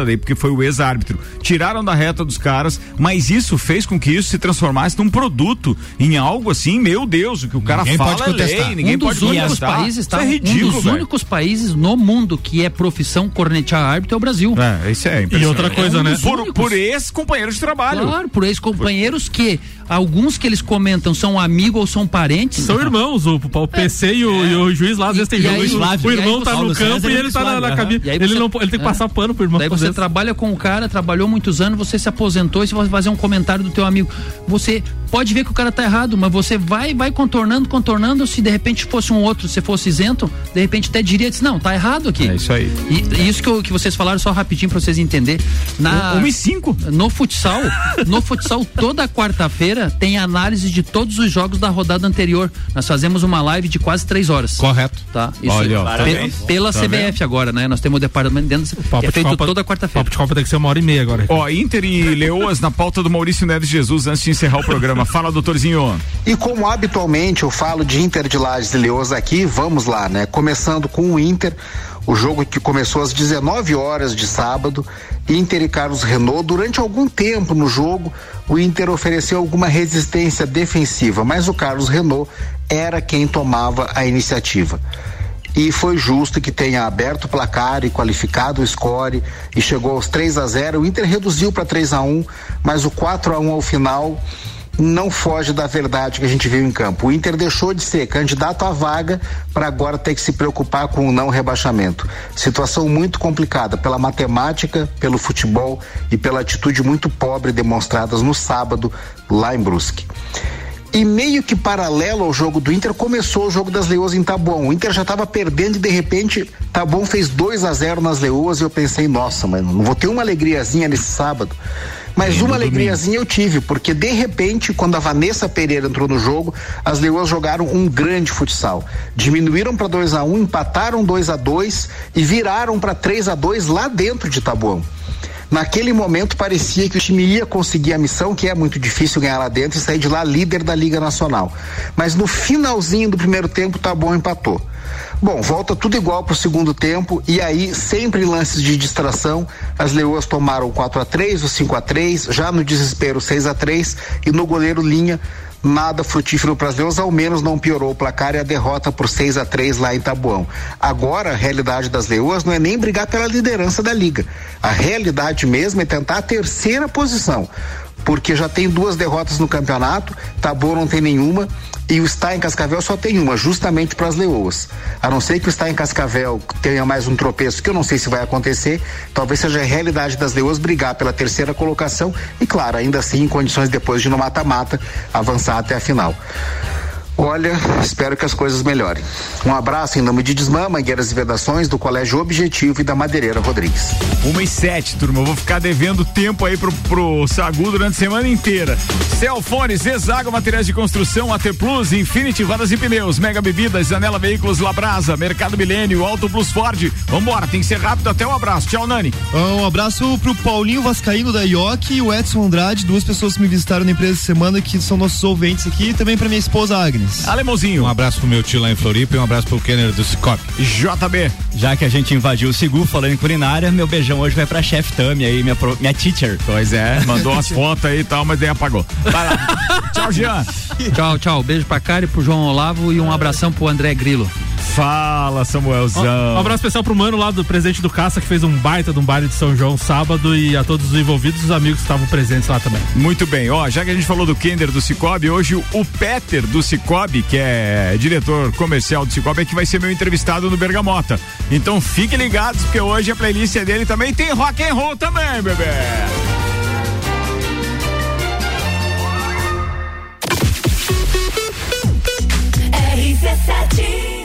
daí porque foi o ex-árbitro. Tiraram da reta dos caras, mas isso fez com que isso se transformasse num produto, em algo assim, meu Deus, o que o cara Ninguém fala pode é contestar. lei, ninguém um dos pode únicos contestar. países, Isso tá? é ridículo, um dos velho. únicos países no mundo que é profissão cornetear árbitro é o Brasil. É, isso é E outra coisa, É um né? Por, por ex-companheiro de trabalho. Claro, por ex-companheiros que alguns que eles comentam são amigos ou são parentes. São irmãos, o, o PC e, o, e o juiz lá, às vezes tem E jogo. aí, o- o aí irmão você- tá no campo e ele tá na, na cabine. Aí Ele, não, ele tem que é. passar pano pro irmão. Daí você trabalha com o cara, trabalhou muitos anos, você se aposentou e você vai fazer um comentário do teu amigo. Você pode ver que o cara tá errado, mas você vai vai contornando, contornando. Se de repente fosse um outro, se fosse isento, de repente até diria, diz, não, tá errado aqui. É isso aí. E, e isso que, eu- que vocês falaram só rapidinho pra vocês entenderem. Na, Um e cinco. No futsal, no futsal, toda quarta-feira tem análise de todos os jogos da rodada anterior. Nós fazemos uma live de quase três horas. Correto. Tá? Isso Olha, ó, pe- parabéns. pela Tá CBF agora, né? Nós temos o departamento dentro que Papo é de feito Copa- toda quarta-feira. Papo de Copa tem que ser uma hora e meia agora. Ó, Inter e Leoas na pauta do Maurício Neves Jesus antes de encerrar o programa. Fala, doutorzinho. E como habitualmente eu falo de Inter de Lages e Leoas aqui, vamos lá, né? Começando com o Inter, o jogo que começou às 19 horas de sábado, Inter e Carlos Renault. Durante algum tempo no jogo, o Inter ofereceu alguma resistência defensiva, mas o Carlos Renault era quem tomava a iniciativa. E foi justo que tenha aberto o placar e qualificado o score e chegou aos 3 a 0. O Inter reduziu para 3 a 1, mas o 4 a 1 ao final não foge da verdade que a gente viu em campo. O Inter deixou de ser candidato à vaga para agora ter que se preocupar com o não rebaixamento. Situação muito complicada pela matemática, pelo futebol e pela atitude muito pobre demonstradas no sábado lá em Brusque. E meio que paralelo ao jogo do Inter, começou o jogo das Leoas em Taboão. O Inter já estava perdendo e de repente Taboão fez 2 a 0 nas Leoas e eu pensei, nossa, mano, não vou ter uma alegriazinha nesse sábado. Mas uma alegriazinha eu tive, porque de repente, quando a Vanessa Pereira entrou no jogo, as Leoas jogaram um grande futsal. Diminuíram para 2 a 1 empataram 2 a 2 e viraram para 3 a 2 lá dentro de Taboão. Naquele momento parecia que o time ia conseguir a missão, que é muito difícil ganhar lá dentro e sair de lá líder da Liga Nacional. Mas no finalzinho do primeiro tempo, tá bom, empatou. Bom, volta tudo igual pro segundo tempo e aí sempre em lances de distração, as Leoas tomaram 4 a 3, o 5 a 3, já no desespero 6 a 3 e no goleiro linha nada frutífero para as Leoas, ao menos não piorou o placar e a derrota por 6 a 3 lá em Tabuão. Agora a realidade das Leoas não é nem brigar pela liderança da liga. A realidade mesmo é tentar a terceira posição. Porque já tem duas derrotas no campeonato, Taboão não tem nenhuma e o Está em Cascavel só tem uma, justamente para as Leoas. A não ser que o Está em Cascavel tenha mais um tropeço, que eu não sei se vai acontecer, talvez seja a realidade das Leoas brigar pela terceira colocação e, claro, ainda assim em condições depois de no mata-mata avançar até a final. Olha, espero que as coisas melhorem. Um abraço em nome de Desmã, Mangueiras e Vedações, do Colégio Objetivo e da Madeireira Rodrigues. Uma e sete, turma. Eu vou ficar devendo tempo aí pro, pro Sagu durante a semana inteira. Celfone, Zezago Materiais de Construção, AT Plus, Infinity Rodas e Pneus, Mega Bebidas, Janela Veículos, Labrasa, Mercado Milênio, Auto Plus Ford. Vambora, tem que ser rápido. Até um abraço. Tchau, Nani. Um abraço pro Paulinho Vascaíno da IOC e o Edson Andrade, duas pessoas que me visitaram na empresa essa semana que são nossos ouvintes aqui, e também pra minha esposa Agnes. Alemãozinho. Um abraço pro meu tio lá em Floripa e um abraço pro Kenner do Cicop. JB. Já que a gente invadiu o Sigu falando em culinária, meu beijão hoje vai pra chef Tami aí, minha, pro- minha teacher. Pois é, mandou umas fotos aí e tal, mas daí apagou. Vai lá. Tchau, Jean. Tchau, tchau. Beijo pra Cari, pro João Olavo e um abração pro André Grilo. Fala, Samuelzão. Um abraço especial pro mano lá do presidente do Caça, que fez um baita de um baile de São João sábado e a todos os envolvidos, os amigos que estavam presentes lá também. Muito bem, ó, já que a gente falou do Kinder do Cicobi, hoje o Peter do Cicobi, que é diretor comercial do Cicobi, é que vai ser meu entrevistado no Bergamota. Então fiquem ligados, porque hoje a playlist é dele também tem rock and roll também, bebê. RC7